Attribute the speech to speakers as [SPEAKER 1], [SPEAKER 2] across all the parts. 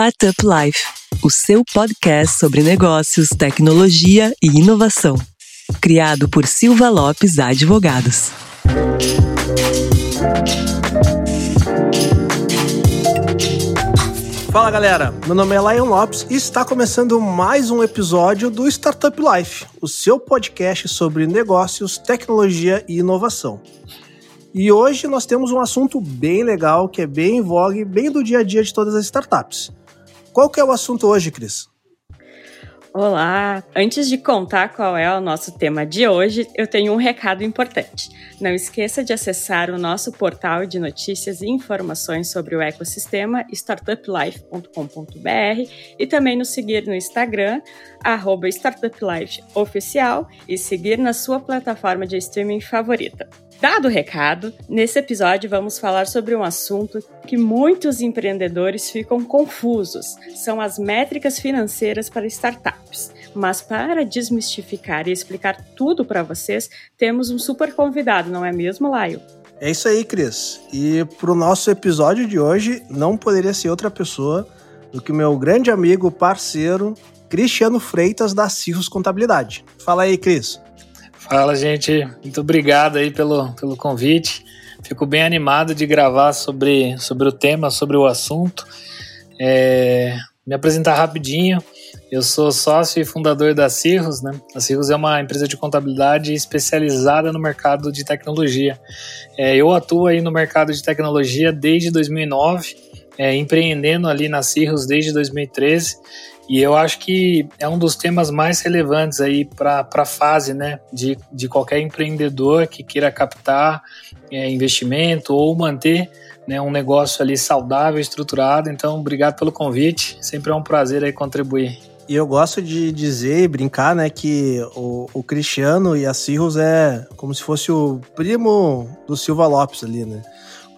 [SPEAKER 1] Startup Life, o seu podcast sobre negócios, tecnologia e inovação. Criado por Silva Lopes Advogados.
[SPEAKER 2] Fala galera, meu nome é Lion Lopes e está começando mais um episódio do Startup Life, o seu podcast sobre negócios, tecnologia e inovação. E hoje nós temos um assunto bem legal, que é bem em vogue, bem do dia a dia de todas as startups. Qual que é o assunto hoje, Cris?
[SPEAKER 3] Olá! Antes de contar qual é o nosso tema de hoje, eu tenho um recado importante. Não esqueça de acessar o nosso portal de notícias e informações sobre o ecossistema startuplife.com.br e também nos seguir no Instagram, startuplifeoficial e seguir na sua plataforma de streaming favorita. Dado o recado, nesse episódio vamos falar sobre um assunto que muitos empreendedores ficam confusos: são as métricas financeiras para startups. Mas para desmistificar e explicar tudo para vocês, temos um super convidado, não é mesmo, Laio?
[SPEAKER 2] É isso aí, Cris. E para o nosso episódio de hoje, não poderia ser outra pessoa do que meu grande amigo, parceiro, Cristiano Freitas, da Cirrus Contabilidade. Fala aí, Cris.
[SPEAKER 4] Fala, gente. Muito obrigado aí pelo, pelo convite. Fico bem animado de gravar sobre, sobre o tema, sobre o assunto. É, me apresentar rapidinho. Eu sou sócio e fundador da Cirrus, né? A Cirrus é uma empresa de contabilidade especializada no mercado de tecnologia. É, eu atuo aí no mercado de tecnologia desde 2009, é, empreendendo ali na Cirrus desde 2013 e eu acho que é um dos temas mais relevantes aí para a fase né, de, de qualquer empreendedor que queira captar é, investimento ou manter né, um negócio ali saudável, estruturado. Então, obrigado pelo convite. Sempre é um prazer aí contribuir.
[SPEAKER 2] E eu gosto de dizer e brincar, né, que o, o Cristiano e a Cirrus é como se fosse o primo do Silva Lopes ali, né?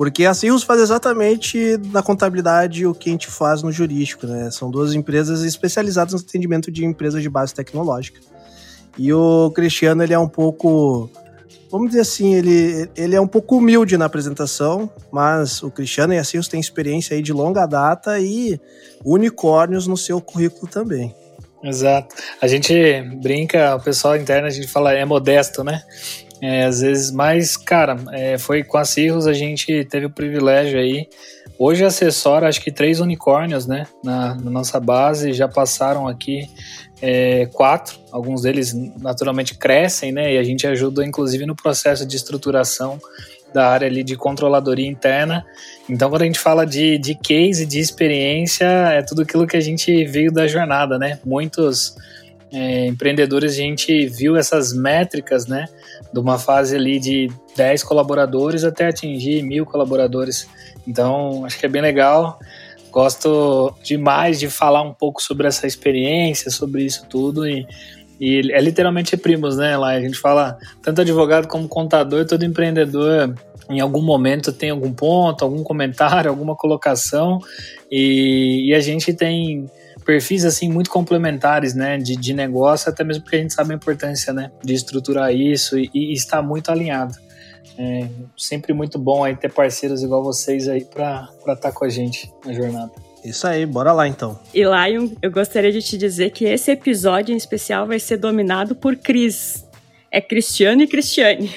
[SPEAKER 2] Porque a Cirrus faz exatamente na contabilidade o que a gente faz no jurídico, né? São duas empresas especializadas no atendimento de empresas de base tecnológica. E o Cristiano, ele é um pouco vamos dizer assim, ele, ele é um pouco humilde na apresentação, mas o Cristiano e a Cirrus têm experiência aí de longa data e unicórnios no seu currículo também.
[SPEAKER 4] Exato. A gente brinca, o pessoal interno, a gente fala é modesto, né? É, às vezes, mas, cara, é, foi com a Cirrus a gente teve o privilégio aí. Hoje assessora acho que três unicórnios, né? Na, na nossa base, já passaram aqui é, quatro. Alguns deles naturalmente crescem, né? E a gente ajuda, inclusive, no processo de estruturação da área ali de controladoria interna. Então, quando a gente fala de, de case, de experiência, é tudo aquilo que a gente veio da jornada, né? Muitos é, empreendedores, a gente viu essas métricas, né? De uma fase ali de 10 colaboradores até atingir mil colaboradores. Então, acho que é bem legal. Gosto demais de falar um pouco sobre essa experiência, sobre isso tudo e, e é literalmente primos, né? Lá a gente fala tanto advogado como contador, todo empreendedor em algum momento tem algum ponto, algum comentário, alguma colocação e, e a gente tem perfis assim muito complementares, né, de, de negócio, até mesmo porque a gente sabe a importância, né, de estruturar isso e, e está muito alinhado. É sempre muito bom aí ter parceiros igual vocês aí para estar tá com a gente na jornada.
[SPEAKER 2] Isso aí, bora lá então.
[SPEAKER 3] E Lion, eu gostaria de te dizer que esse episódio em especial vai ser dominado por Cris é Cristiano e Cristiane.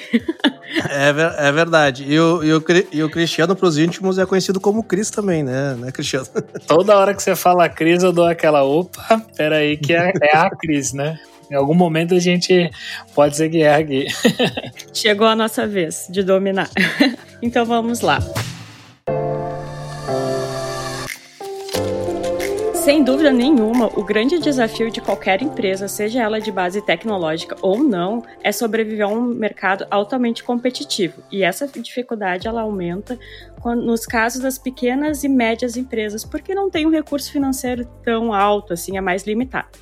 [SPEAKER 2] é, é verdade. E o, e o, e o Cristiano, para os íntimos, é conhecido como Cris também, né, né, Cristiano?
[SPEAKER 4] Toda hora que você fala Cris, eu dou aquela, opa, peraí, que é, é a Cris, né? Em algum momento a gente pode ser que ergue.
[SPEAKER 3] Chegou a nossa vez de dominar. então vamos lá. Sem dúvida nenhuma, o grande desafio de qualquer empresa, seja ela de base tecnológica ou não, é sobreviver a um mercado altamente competitivo. E essa dificuldade ela aumenta nos casos das pequenas e médias empresas, porque não tem um recurso financeiro tão alto, assim, é mais limitado.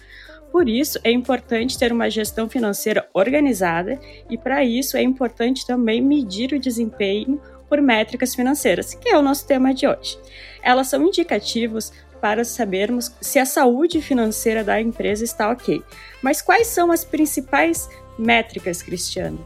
[SPEAKER 3] Por isso, é importante ter uma gestão financeira organizada e, para isso, é importante também medir o desempenho por métricas financeiras, que é o nosso tema de hoje. Elas são indicativos para sabermos se a saúde financeira da empresa está ok. Mas quais são as principais métricas, Cristiano?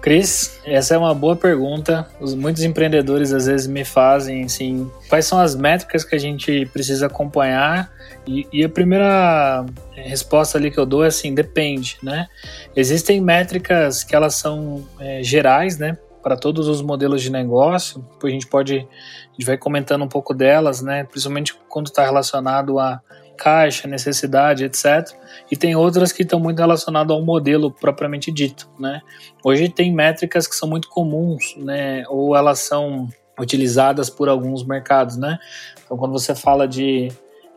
[SPEAKER 4] Cris, essa é uma boa pergunta. muitos empreendedores às vezes me fazem assim, quais são as métricas que a gente precisa acompanhar? E, e, a primeira resposta ali que eu dou é assim, depende, né? Existem métricas que elas são é, gerais, né? Para todos os modelos de negócio, a gente pode, a gente vai comentando um pouco delas, né? Principalmente quando está relacionado a caixa, necessidade, etc. E tem outras que estão muito relacionadas ao modelo propriamente dito, né? Hoje tem métricas que são muito comuns, né? Ou elas são utilizadas por alguns mercados, né? Então, quando você fala de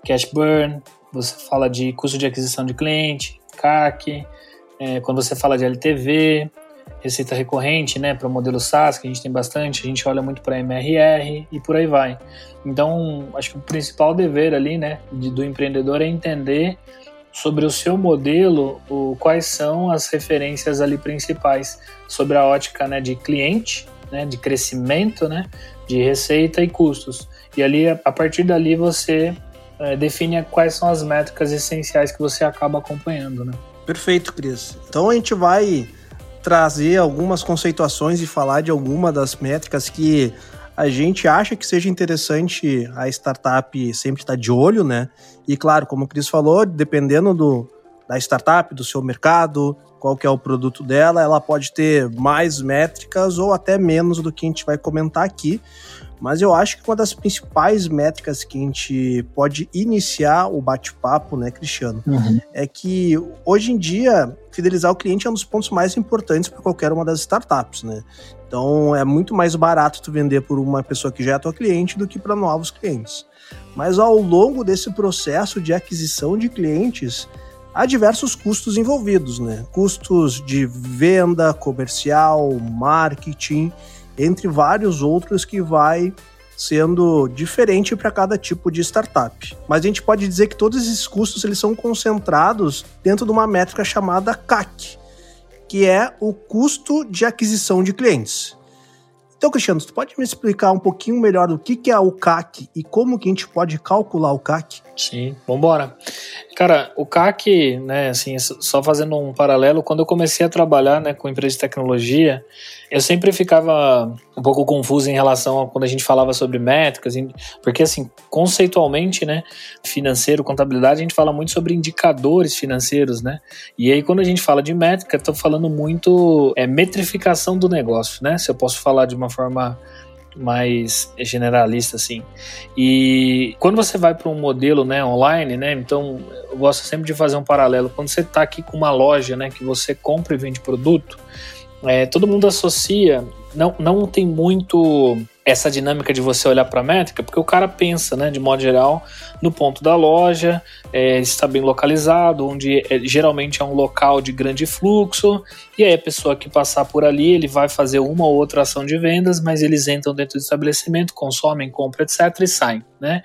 [SPEAKER 4] cash burn, você fala de custo de aquisição de cliente, CAC, é, quando você fala de LTV, receita recorrente, né, para o modelo SaaS, que a gente tem bastante, a gente olha muito para MRR e por aí vai. Então, acho que o principal dever ali, né, do empreendedor é entender sobre o seu modelo, o, quais são as referências ali principais sobre a ótica, né, de cliente, né, de crescimento, né, de receita e custos. E ali, a partir dali, você é, define quais são as métricas essenciais que você acaba acompanhando, né?
[SPEAKER 2] Perfeito, Cris. Então a gente vai trazer algumas conceituações e falar de alguma das métricas que a gente acha que seja interessante a startup sempre estar de olho, né? E claro, como o Cris falou, dependendo do, da startup, do seu mercado, qual que é o produto dela, ela pode ter mais métricas ou até menos do que a gente vai comentar aqui. Mas eu acho que uma das principais métricas que a gente pode iniciar o bate-papo, né, Cristiano, uhum. é que hoje em dia fidelizar o cliente é um dos pontos mais importantes para qualquer uma das startups, né? Então é muito mais barato tu vender por uma pessoa que já é tua cliente do que para novos clientes. Mas ao longo desse processo de aquisição de clientes, há diversos custos envolvidos, né? Custos de venda, comercial, marketing entre vários outros que vai sendo diferente para cada tipo de startup. Mas a gente pode dizer que todos esses custos eles são concentrados dentro de uma métrica chamada CAC, que é o custo de aquisição de clientes. Então, Cristiano, tu pode me explicar um pouquinho melhor o que, que é o CAC e como que a gente pode calcular o CAC?
[SPEAKER 4] Sim, vambora. Cara, o CAC, né, assim, só fazendo um paralelo, quando eu comecei a trabalhar, né, com empresa de tecnologia, eu sempre ficava um pouco confuso em relação a quando a gente falava sobre métricas, porque assim, conceitualmente, né, financeiro, contabilidade, a gente fala muito sobre indicadores financeiros, né? E aí quando a gente fala de métrica, estou falando muito é metrificação do negócio, né? Se eu posso falar de uma forma mais generalista assim. E quando você vai para um modelo, né, online, né, então eu gosto sempre de fazer um paralelo. Quando você está aqui com uma loja, né, que você compra e vende produto, é, todo mundo associa, não, não tem muito essa dinâmica de você olhar para a métrica, porque o cara pensa, né, de modo geral, no ponto da loja, é, está bem localizado, onde é, geralmente é um local de grande fluxo, e aí a pessoa que passar por ali, ele vai fazer uma ou outra ação de vendas, mas eles entram dentro do estabelecimento, consomem, compram, etc. e saem, né?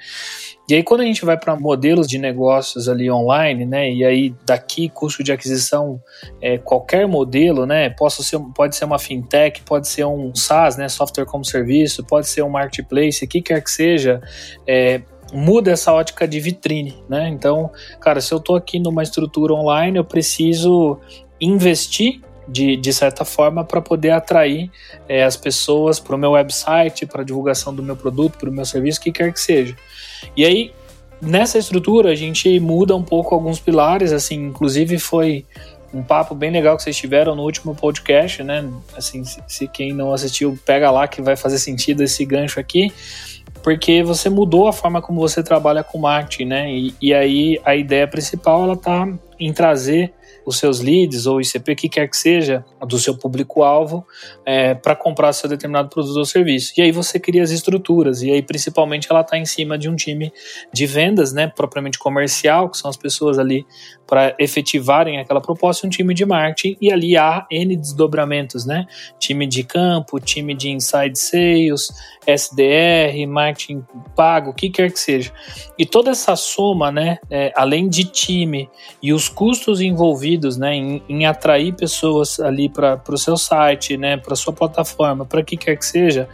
[SPEAKER 4] E aí quando a gente vai para modelos de negócios ali online, né, e aí daqui custo de aquisição, é, qualquer modelo, né, posso ser, pode ser uma fintech, pode ser um SaaS, né, software como serviço, pode ser um marketplace, o que quer que seja, é, muda essa ótica de vitrine, né? Então, cara, se eu estou aqui numa estrutura online, eu preciso investir de, de certa forma para poder atrair é, as pessoas para o meu website, para a divulgação do meu produto, para o meu serviço, o que quer que seja. E aí, nessa estrutura, a gente muda um pouco alguns pilares, assim, inclusive foi um papo bem legal que vocês tiveram no último podcast, né? Assim, se, se quem não assistiu, pega lá que vai fazer sentido esse gancho aqui porque você mudou a forma como você trabalha com marketing, né? E, e aí a ideia principal ela tá em trazer os seus leads ou ICP, que quer que seja, do seu público-alvo, é, para comprar seu determinado produto ou serviço. E aí você cria as estruturas, e aí principalmente ela está em cima de um time de vendas, né, propriamente comercial, que são as pessoas ali para efetivarem aquela proposta, um time de marketing, e ali há N desdobramentos, né? Time de campo, time de inside sales, SDR, marketing pago, o que quer que seja. E toda essa soma, né, é, além de time e os custos envolvidos né, em, em atrair pessoas ali para o seu site, né, para sua plataforma, para que quer que seja,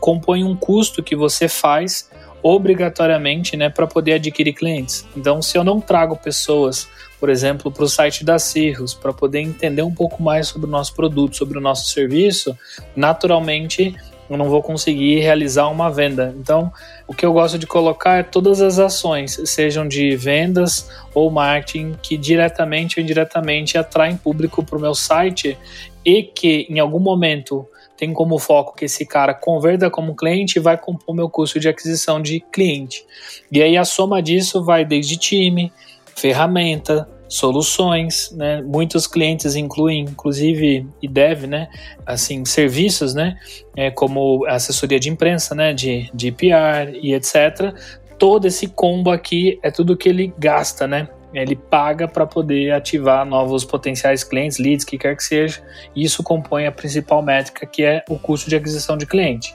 [SPEAKER 4] compõe um custo que você faz obrigatoriamente, né, para poder adquirir clientes. Então, se eu não trago pessoas, por exemplo, para o site da Cirrus, para poder entender um pouco mais sobre o nosso produto, sobre o nosso serviço, naturalmente eu não vou conseguir realizar uma venda. Então, o que eu gosto de colocar é todas as ações, sejam de vendas ou marketing, que diretamente ou indiretamente atraem público para o meu site e que em algum momento tem como foco que esse cara converta como cliente e vai compor meu custo de aquisição de cliente. E aí a soma disso vai desde time, ferramenta, soluções, né? Muitos clientes incluem, inclusive, e deve, né? Assim, serviços, né? É, como assessoria de imprensa, né? De, de PR e etc. Todo esse combo aqui é tudo que ele gasta, né? Ele paga para poder ativar novos potenciais clientes, leads, que quer que seja. E isso compõe a principal métrica, que é o custo de aquisição de cliente.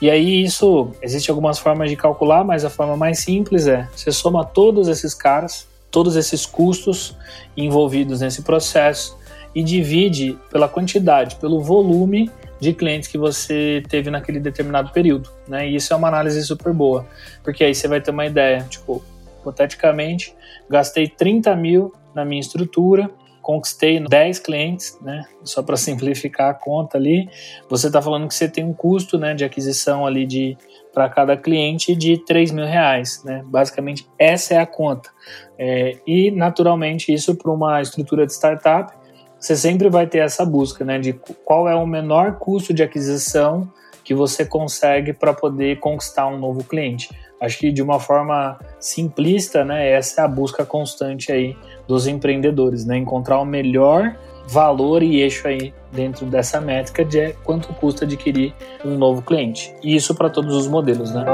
[SPEAKER 4] E aí isso, existe algumas formas de calcular, mas a forma mais simples é, você soma todos esses caras, todos esses custos envolvidos nesse processo e divide pela quantidade, pelo volume de clientes que você teve naquele determinado período, né? E isso é uma análise super boa, porque aí você vai ter uma ideia, tipo, hipoteticamente, gastei 30 mil na minha estrutura, conquistei 10 clientes, né? Só para simplificar a conta ali, você está falando que você tem um custo, né, de aquisição ali de para cada cliente de 3 mil reais. Né? Basicamente, essa é a conta. É, e, naturalmente, isso para uma estrutura de startup, você sempre vai ter essa busca né, de qual é o menor custo de aquisição que você consegue para poder conquistar um novo cliente. Acho que de uma forma simplista, né, essa é a busca constante aí dos empreendedores, né, encontrar o melhor valor e eixo aí dentro dessa métrica de quanto custa adquirir um novo cliente. E isso para todos os modelos, né?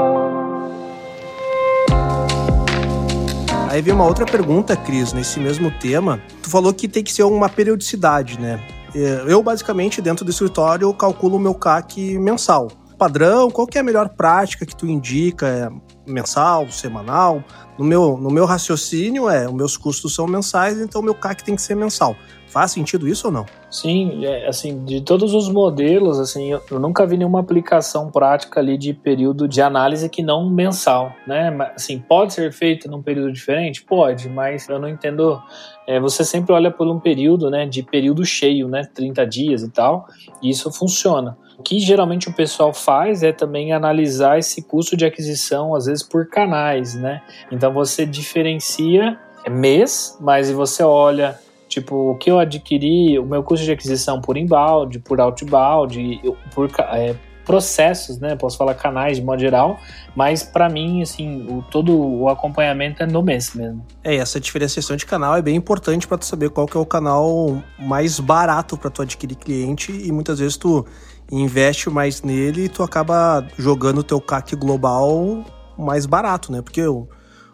[SPEAKER 2] Aí vem uma outra pergunta, Cris, nesse mesmo tema. Tu falou que tem que ser uma periodicidade, né? É, eu, basicamente, dentro do escritório, calculo o meu CAC mensal. Padrão, qual que é a melhor prática que tu indica? É mensal, semanal? No meu, no meu raciocínio, é, os meus custos são mensais, então o meu CAC tem que ser mensal. Faz sentido isso ou não?
[SPEAKER 4] Sim, é, assim, de todos os modelos, assim, eu, nunca vi nenhuma aplicação prática ali de período de análise que não mensal, né? Assim, pode ser feito num período diferente? Pode, mas eu não entendo. É, você sempre olha por um período, né, de período cheio, né, 30 dias e tal, e isso funciona. O que geralmente o pessoal faz é também analisar esse custo de aquisição, às vezes por canais, né? Então você diferencia mês, mas você olha Tipo, o que eu adquiri, o meu custo de aquisição por inbound, por outbound, por é, processos, né? Posso falar canais de modo geral, mas para mim, assim, o, todo o acompanhamento é no mês mesmo.
[SPEAKER 2] É, essa diferenciação de canal é bem importante para tu saber qual que é o canal mais barato para tu adquirir cliente e muitas vezes tu investe mais nele e tu acaba jogando o teu CAC global mais barato, né? Porque eu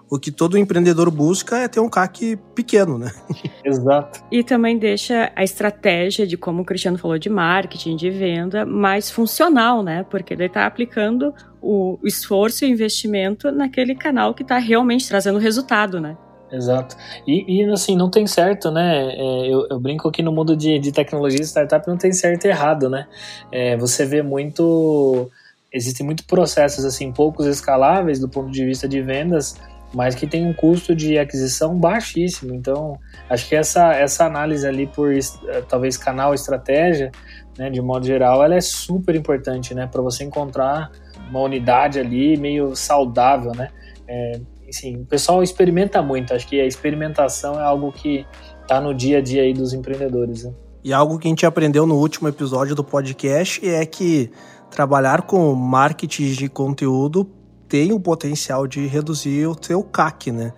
[SPEAKER 2] o que todo empreendedor busca é ter um CAC pequeno, né?
[SPEAKER 4] Exato.
[SPEAKER 3] E também deixa a estratégia de como o Cristiano falou de marketing, de venda, mais funcional, né? Porque ele está aplicando o esforço e o investimento naquele canal que está realmente trazendo resultado, né?
[SPEAKER 4] Exato. E, e, assim, não tem certo, né? É, eu, eu, brinco que no mundo de, de tecnologia e startup não tem certo e errado, né? É, você vê muito. Existem muitos processos, assim, poucos escaláveis do ponto de vista de vendas, mas que tem um custo de aquisição baixíssimo. Então, acho que essa, essa análise ali por eh, talvez canal estratégia, né, de modo geral, ela é super importante, né, para você encontrar uma unidade ali meio saudável, né. É, assim, o pessoal experimenta muito. Acho que a experimentação é algo que está no dia a dia aí dos empreendedores. Né?
[SPEAKER 2] E algo que a gente aprendeu no último episódio do podcast é que trabalhar com marketing de conteúdo tem o potencial de reduzir o seu CAC, né?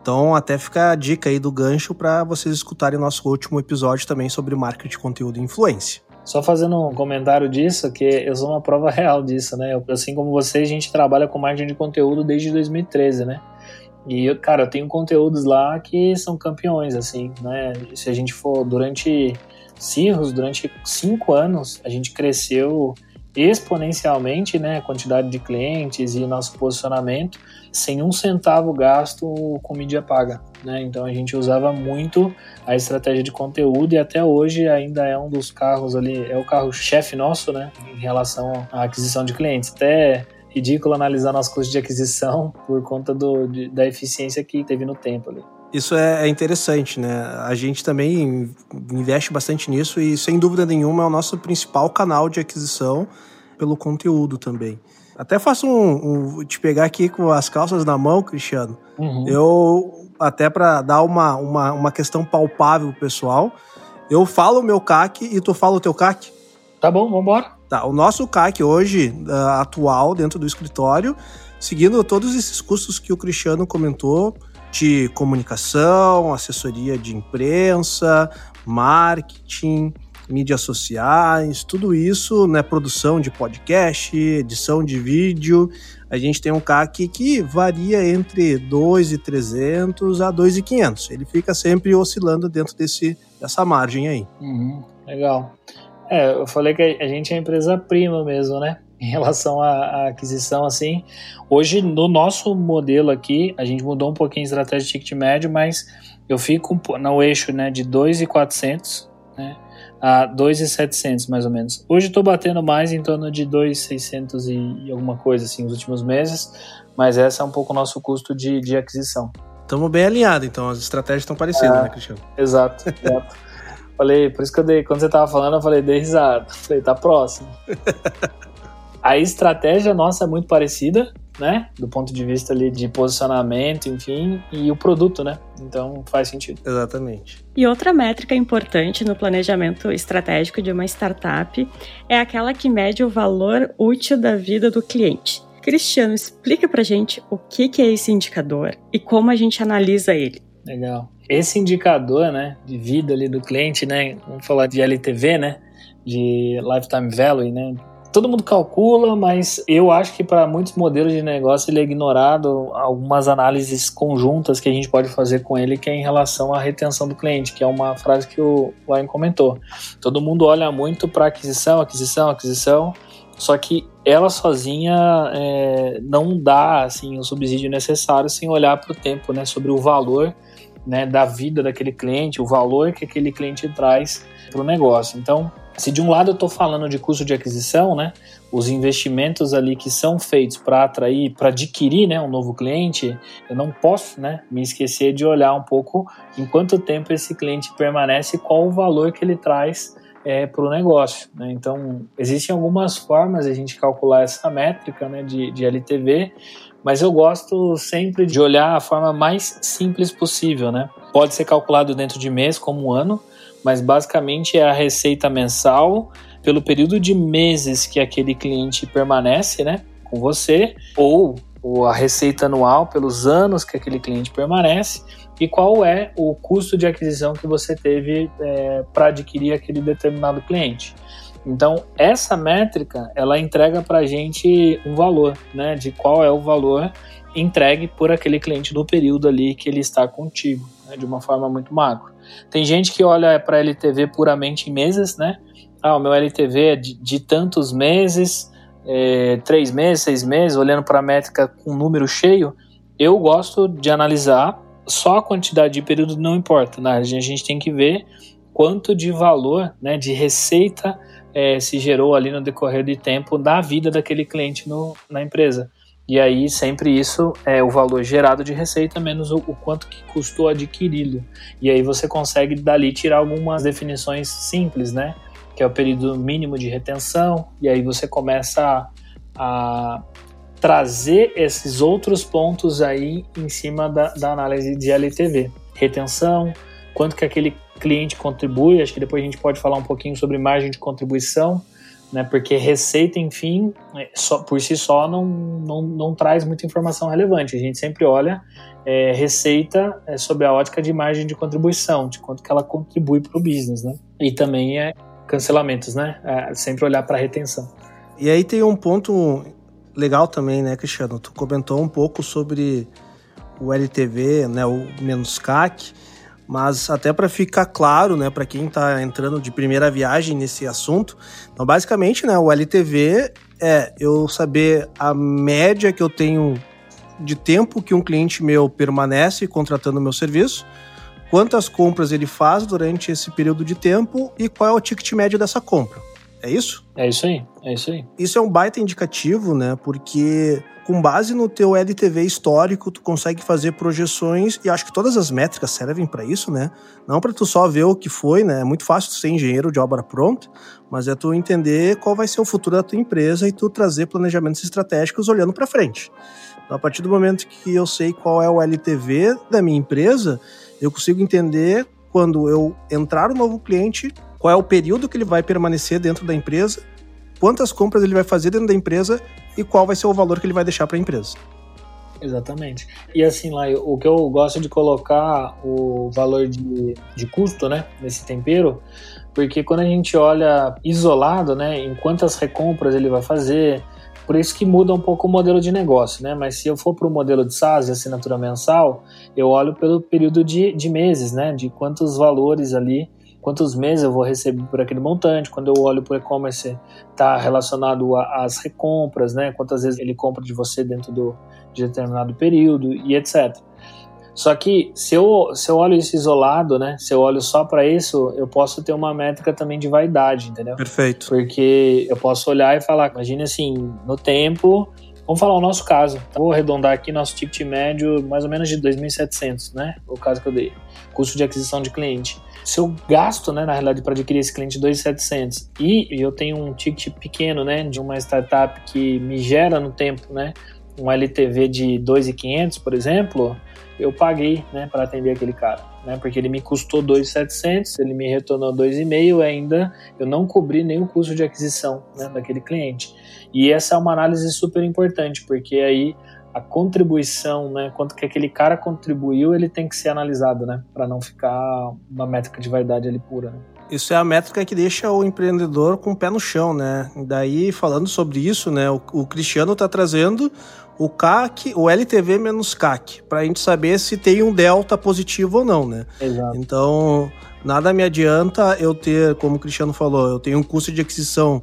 [SPEAKER 2] Então, até fica a dica aí do gancho para vocês escutarem nosso último episódio também sobre marketing de conteúdo e influência.
[SPEAKER 4] Só fazendo um comentário disso, que eu sou uma prova real disso, né? Eu, assim como vocês, a gente trabalha com marketing de conteúdo desde 2013, né? E, cara, eu tenho conteúdos lá que são campeões, assim, né? Se a gente for durante Cirrus, durante cinco anos, a gente cresceu exponencialmente né, a quantidade de clientes e nosso posicionamento sem um centavo gasto com mídia paga. Né? Então a gente usava muito a estratégia de conteúdo e até hoje ainda é um dos carros ali, é o carro-chefe nosso né, em relação à aquisição de clientes. Até ridículo analisar nosso custo de aquisição por conta do, de, da eficiência que teve no tempo ali.
[SPEAKER 2] Isso é, é interessante, né? A gente também investe bastante nisso e, sem dúvida nenhuma, é o nosso principal canal de aquisição pelo conteúdo também. Até faço um, um te pegar aqui com as calças na mão, Cristiano. Uhum. Eu, até para dar uma, uma, uma questão palpável pessoal, eu falo o meu CAC e tu fala o teu CAC.
[SPEAKER 4] Tá bom, vambora.
[SPEAKER 2] Tá, o nosso CAC hoje, atual, dentro do escritório, seguindo todos esses custos que o Cristiano comentou, de comunicação, assessoria de imprensa, marketing, mídias sociais, tudo isso, né, produção de podcast, edição de vídeo. A gente tem um CAC que varia entre 2.300 a 2.500. Ele fica sempre oscilando dentro desse, dessa margem aí.
[SPEAKER 4] Uhum, legal. É, eu falei que a gente é empresa prima mesmo, né? Em relação à, à, aquisição, assim. Hoje, no nosso modelo aqui, a gente mudou um pouquinho a estratégia de ticket médio, mas eu fico no eixo né, de 2,400 né, a 2,700 mais ou menos. Hoje estou batendo mais em torno de 2,600 e, e alguma coisa assim nos últimos meses, mas esse é um pouco o nosso custo de, de aquisição.
[SPEAKER 2] Estamos bem alinhados, então as estratégias estão parecidas, é, né, Cristiano?
[SPEAKER 4] Exato, exato. falei, por isso que eu dei, quando você estava falando, eu falei, dei risada. Falei, tá próximo. A estratégia nossa é muito parecida, né? Do ponto de vista ali de posicionamento, enfim, e o produto, né? Então faz sentido.
[SPEAKER 2] Exatamente.
[SPEAKER 3] E outra métrica importante no planejamento estratégico de uma startup é aquela que mede o valor útil da vida do cliente. Cristiano, explica pra gente o que, que é esse indicador e como a gente analisa ele.
[SPEAKER 4] Legal. Esse indicador, né, de vida ali do cliente, né, vamos falar de LTV, né, de lifetime value, né, todo mundo calcula, mas eu acho que para muitos modelos de negócio ele é ignorado algumas análises conjuntas que a gente pode fazer com ele, que é em relação à retenção do cliente, que é uma frase que o Ryan comentou. Todo mundo olha muito para aquisição, aquisição, aquisição, só que ela sozinha é, não dá assim o subsídio necessário sem olhar para o tempo, né, sobre o valor né, da vida daquele cliente, o valor que aquele cliente traz para o negócio. Então, se de um lado eu estou falando de custo de aquisição, né, os investimentos ali que são feitos para atrair, para adquirir né, um novo cliente, eu não posso né, me esquecer de olhar um pouco em quanto tempo esse cliente permanece e qual o valor que ele traz é, para o negócio. Né? Então, existem algumas formas de a gente calcular essa métrica né, de, de LTV, mas eu gosto sempre de olhar a forma mais simples possível. Né? Pode ser calculado dentro de mês, como um ano, mas basicamente é a receita mensal pelo período de meses que aquele cliente permanece, né, com você, ou, ou a receita anual pelos anos que aquele cliente permanece e qual é o custo de aquisição que você teve é, para adquirir aquele determinado cliente. Então, essa métrica, ela entrega para a gente um valor, né, de qual é o valor entregue por aquele cliente no período ali que ele está contigo, né, de uma forma muito macro. Tem gente que olha para LTV puramente em meses, né? Ah, o meu LTV é de, de tantos meses, é, três meses, seis meses, olhando para a métrica com número cheio. Eu gosto de analisar só a quantidade de período não importa, né? A gente tem que ver quanto de valor, né, de receita é, se gerou ali no decorrer do tempo da vida daquele cliente no, na empresa. E aí sempre isso é o valor gerado de receita menos o, o quanto que custou adquiri-lo. E aí você consegue dali tirar algumas definições simples, né? Que é o período mínimo de retenção, e aí você começa a, a trazer esses outros pontos aí em cima da, da análise de LTV. Retenção, quanto que aquele cliente contribui, acho que depois a gente pode falar um pouquinho sobre margem de contribuição, né? Porque receita, enfim, é, só, por si só não, não, não traz muita informação relevante. A gente sempre olha é, receita é, sobre a ótica de margem de contribuição, de quanto que ela contribui para o business, né? E também é cancelamentos, né? É, sempre olhar para retenção.
[SPEAKER 2] E aí tem um ponto legal também, né, Cristiano? Tu comentou um pouco sobre o LTV, né, o menos CAC. Mas até para ficar claro, né, para quem está entrando de primeira viagem nesse assunto, então basicamente, né, o LTV é eu saber a média que eu tenho de tempo que um cliente meu permanece contratando meu serviço, quantas compras ele faz durante esse período de tempo e qual é o ticket médio dessa compra. É isso?
[SPEAKER 4] É isso aí, é isso aí.
[SPEAKER 2] Isso é um baita indicativo, né? Porque com base no teu LTV histórico, tu consegue fazer projeções e acho que todas as métricas servem para isso, né? Não para tu só ver o que foi, né? É muito fácil ser engenheiro de obra pronta, mas é tu entender qual vai ser o futuro da tua empresa e tu trazer planejamentos estratégicos olhando para frente. Então, a partir do momento que eu sei qual é o LTV da minha empresa, eu consigo entender quando eu entrar um novo cliente, qual é o período que ele vai permanecer dentro da empresa quantas compras ele vai fazer dentro da empresa e qual vai ser o valor que ele vai deixar para a empresa.
[SPEAKER 4] Exatamente. E assim, lá, o que eu gosto de colocar o valor de, de custo, né, nesse tempero, porque quando a gente olha isolado, né, em quantas recompras ele vai fazer, por isso que muda um pouco o modelo de negócio, né? Mas se eu for para o modelo de SaaS, assinatura mensal, eu olho pelo período de, de meses, né? De quantos valores ali quantos meses eu vou receber por aquele montante. Quando eu olho para o e-commerce, está relacionado às recompras, né? Quantas vezes ele compra de você dentro do, de determinado período e etc. Só que se eu, se eu olho isso isolado, né? Se eu olho só para isso, eu posso ter uma métrica também de vaidade, entendeu?
[SPEAKER 2] Perfeito.
[SPEAKER 4] Porque eu posso olhar e falar, imagine assim, no tempo, Vamos falar o nosso caso. Vou arredondar aqui nosso ticket médio mais ou menos de 2.700, né? O caso que eu dei. Custo de aquisição de cliente se eu gasto, né, na realidade, para adquirir esse cliente 2.700 e eu tenho um ticket pequeno, né, de uma startup que me gera no tempo, né, um LTV de 2.500, por exemplo, eu paguei, né, para atender aquele cara, né, porque ele me custou 2.700, ele me retornou 2.500 ainda, eu não cobri o custo de aquisição, né, daquele cliente. E essa é uma análise super importante, porque aí a contribuição, né, quanto que aquele cara contribuiu, ele tem que ser analisado, né, para não ficar uma métrica de vaidade ali pura. Né?
[SPEAKER 2] Isso é a métrica que deixa o empreendedor com o pé no chão, né? Daí, falando sobre isso, né, o, o Cristiano está trazendo o CAC, o LTV menos CAC, para a gente saber se tem um delta positivo ou não, né?
[SPEAKER 4] Exato.
[SPEAKER 2] Então, nada me adianta eu ter, como o Cristiano falou, eu tenho um custo de aquisição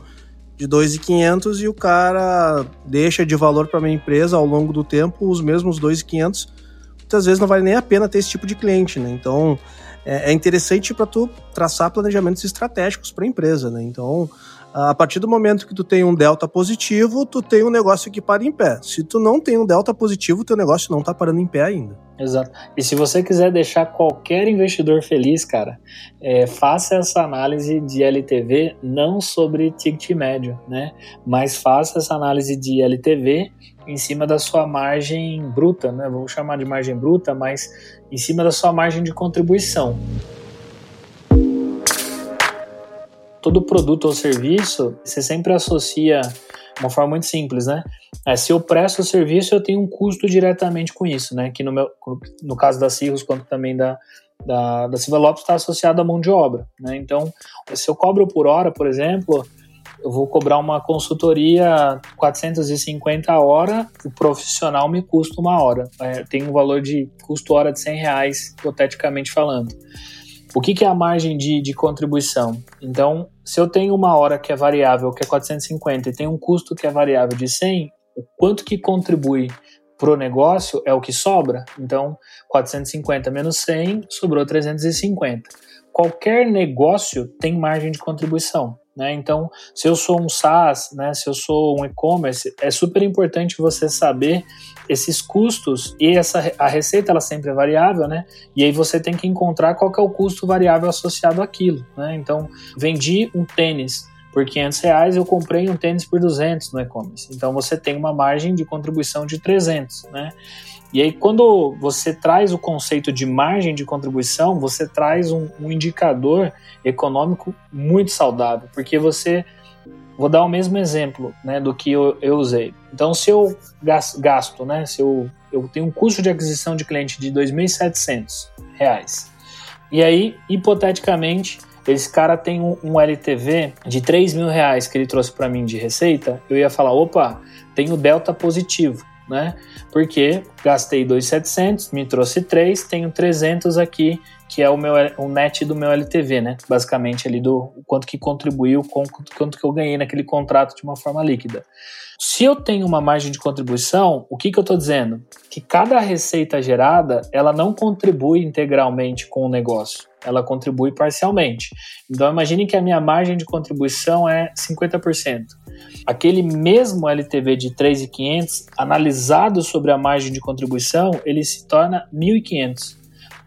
[SPEAKER 2] de 2.500 e o cara deixa de valor para minha empresa ao longo do tempo os mesmos 2.500. Muitas vezes não vale nem a pena ter esse tipo de cliente, né? Então é, é interessante para tu traçar planejamentos estratégicos para a empresa, né? Então a partir do momento que tu tem um delta positivo, tu tem um negócio que para em pé. Se tu não tem um delta positivo, teu negócio não está parando em pé ainda.
[SPEAKER 4] Exato. E se você quiser deixar qualquer investidor feliz, cara, é, faça essa análise de LTV não sobre ticket médio, né? Mas faça essa análise de LTV em cima da sua margem bruta, né? Vamos chamar de margem bruta, mas em cima da sua margem de contribuição. Todo produto ou serviço, você sempre associa uma forma muito simples, né? É, se eu presto o serviço, eu tenho um custo diretamente com isso, né? Que no, meu, no caso da Cirrus, quanto também da, da, da Silva Lopes, está associado à mão de obra, né? Então, se eu cobro por hora, por exemplo, eu vou cobrar uma consultoria 450 a hora, o profissional me custa uma hora. É, tem um valor de custo hora de 100 reais, hipoteticamente falando. O que, que é a margem de, de contribuição? Então, se eu tenho uma hora que é variável, que é 450, e tem um custo que é variável de 100, o quanto que contribui para o negócio é o que sobra. Então, 450 menos 100, sobrou 350. Qualquer negócio tem margem de contribuição. Né? Então, se eu sou um SaaS, né, se eu sou um e-commerce, é super importante você saber esses custos e essa a receita ela sempre é variável, né? E aí você tem que encontrar qual que é o custo variável associado àquilo, né? Então, vendi um tênis por 500 reais, eu comprei um tênis por 200 no e-commerce. Então, você tem uma margem de contribuição de 300, né? E aí, quando você traz o conceito de margem de contribuição, você traz um, um indicador econômico muito saudável, porque você. Vou dar o mesmo exemplo né, do que eu, eu usei. Então, se eu gasto, né, se eu, eu tenho um custo de aquisição de cliente de R$ 2.700, e aí, hipoteticamente, esse cara tem um, um LTV de 3 mil reais que ele trouxe para mim de receita, eu ia falar, opa, tem o delta positivo né? Porque gastei 2,700, me trouxe 3, tenho 300 aqui, que é o meu o net do meu LTV, né? Basicamente ali do quanto que contribuiu com quanto que eu ganhei naquele contrato de uma forma líquida. Se eu tenho uma margem de contribuição, o que, que eu estou dizendo? Que cada receita gerada, ela não contribui integralmente com o negócio, ela contribui parcialmente. Então imagine que a minha margem de contribuição é 50%. Aquele mesmo LTV de 3.500, analisado sobre a margem de contribuição, ele se torna 1.500.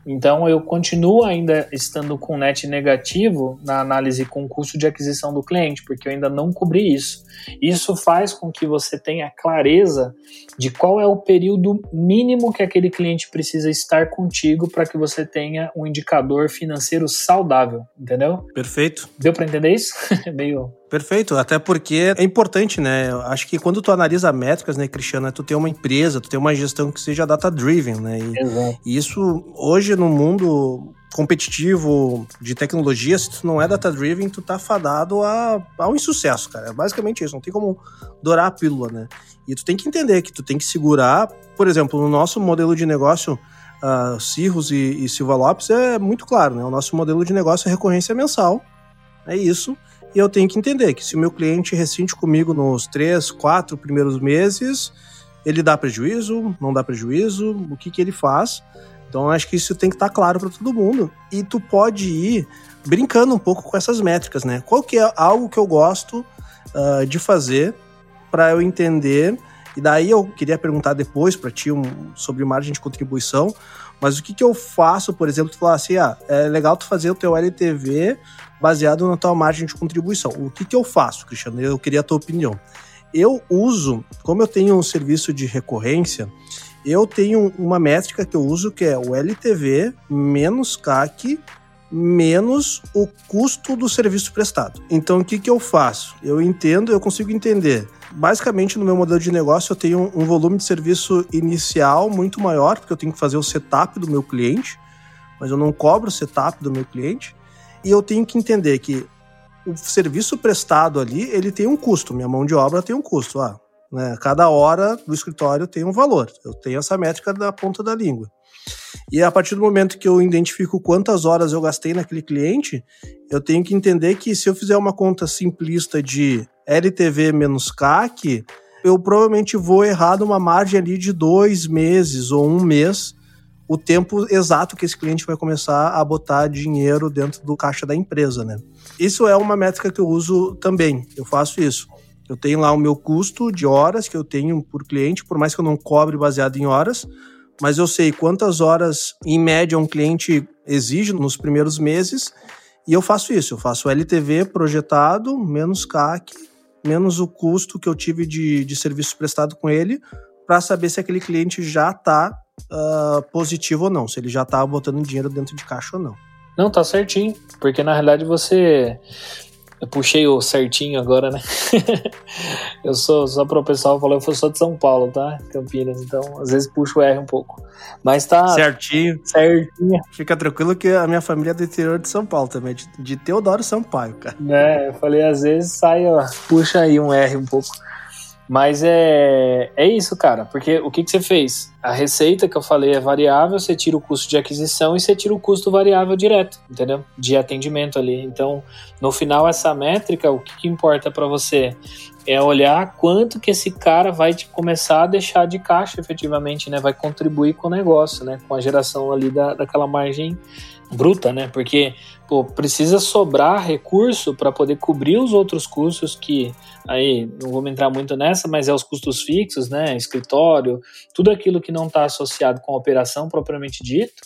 [SPEAKER 4] Então eu continuo ainda estando com net negativo na análise com custo de aquisição do cliente, porque eu ainda não cobri isso. Isso faz com que você tenha clareza de qual é o período mínimo que aquele cliente precisa estar contigo para que você tenha um indicador financeiro saudável, entendeu?
[SPEAKER 2] Perfeito.
[SPEAKER 4] Deu para entender isso? Meio
[SPEAKER 2] Perfeito, até porque é importante, né? Eu acho que quando tu analisa métricas, né, Cristiano, é tu tem uma empresa, tu tem uma gestão que seja data-driven, né? E,
[SPEAKER 4] Exato.
[SPEAKER 2] e isso, hoje, no mundo competitivo de tecnologia, se tu não é data-driven, tu tá fadado a, a um insucesso, cara. É basicamente isso, não tem como dourar a pílula, né? E tu tem que entender que tu tem que segurar, por exemplo, no nosso modelo de negócio, uh, Cirrus e, e Silva Lopes é muito claro, né? O nosso modelo de negócio é recorrência mensal, é isso. E eu tenho que entender que se o meu cliente rescinde comigo nos três, quatro primeiros meses, ele dá prejuízo, não dá prejuízo, o que, que ele faz. Então acho que isso tem que estar tá claro para todo mundo. E tu pode ir brincando um pouco com essas métricas, né? Qual que é algo que eu gosto uh, de fazer para eu entender? E daí eu queria perguntar depois para ti um, sobre margem de contribuição. Mas o que, que eu faço, por exemplo, tu falar assim, ah, é legal tu fazer o teu LTV baseado na tua margem de contribuição. O que, que eu faço, Cristiano? Eu queria a tua opinião. Eu uso, como eu tenho um serviço de recorrência, eu tenho uma métrica que eu uso que é o LTV menos CAC menos o custo do serviço prestado. Então, o que, que eu faço? Eu entendo, eu consigo entender. Basicamente, no meu modelo de negócio, eu tenho um volume de serviço inicial muito maior, porque eu tenho que fazer o setup do meu cliente, mas eu não cobro o setup do meu cliente. E eu tenho que entender que o serviço prestado ali, ele tem um custo. Minha mão de obra tem um custo. Ah, né? Cada hora do escritório tem um valor. Eu tenho essa métrica da ponta da língua. E a partir do momento que eu identifico quantas horas eu gastei naquele cliente, eu tenho que entender que se eu fizer uma conta simplista de LTV menos CAC, eu provavelmente vou errar numa margem ali de dois meses ou um mês o tempo exato que esse cliente vai começar a botar dinheiro dentro do caixa da empresa, né? Isso é uma métrica que eu uso também. Eu faço isso. Eu tenho lá o meu custo de horas que eu tenho por cliente, por mais que eu não cobre baseado em horas, mas eu sei quantas horas em média um cliente exige nos primeiros meses e eu faço isso. Eu faço LTV projetado menos CAC menos o custo que eu tive de, de serviço prestado com ele para saber se aquele cliente já está uh, positivo ou não, se ele já tá botando dinheiro dentro de caixa ou não.
[SPEAKER 4] Não, tá certinho, porque na realidade você. Eu puxei o certinho agora, né? eu sou, só para o pessoal falar, eu sou de São Paulo, tá? Campinas, então às vezes puxo o R um pouco. Mas tá.
[SPEAKER 2] Certinho.
[SPEAKER 4] Certinho.
[SPEAKER 2] Fica tranquilo que a minha família é do interior de São Paulo também, de, de Teodoro Sampaio, cara.
[SPEAKER 4] É, eu falei, às vezes sai, ó, puxa aí um R um pouco. Mas é, é isso, cara, porque o que, que você fez? A receita que eu falei é variável, você tira o custo de aquisição e você tira o custo variável direto, entendeu? De atendimento ali. Então, no final, essa métrica, o que, que importa para você? É olhar quanto que esse cara vai te começar a deixar de caixa efetivamente, né? Vai contribuir com o negócio, né? Com a geração ali da, daquela margem bruta, né? Porque pô, precisa sobrar recurso para poder cobrir os outros custos que aí não vou entrar muito nessa, mas é os custos fixos, né? Escritório, tudo aquilo que não está associado com a operação propriamente dito.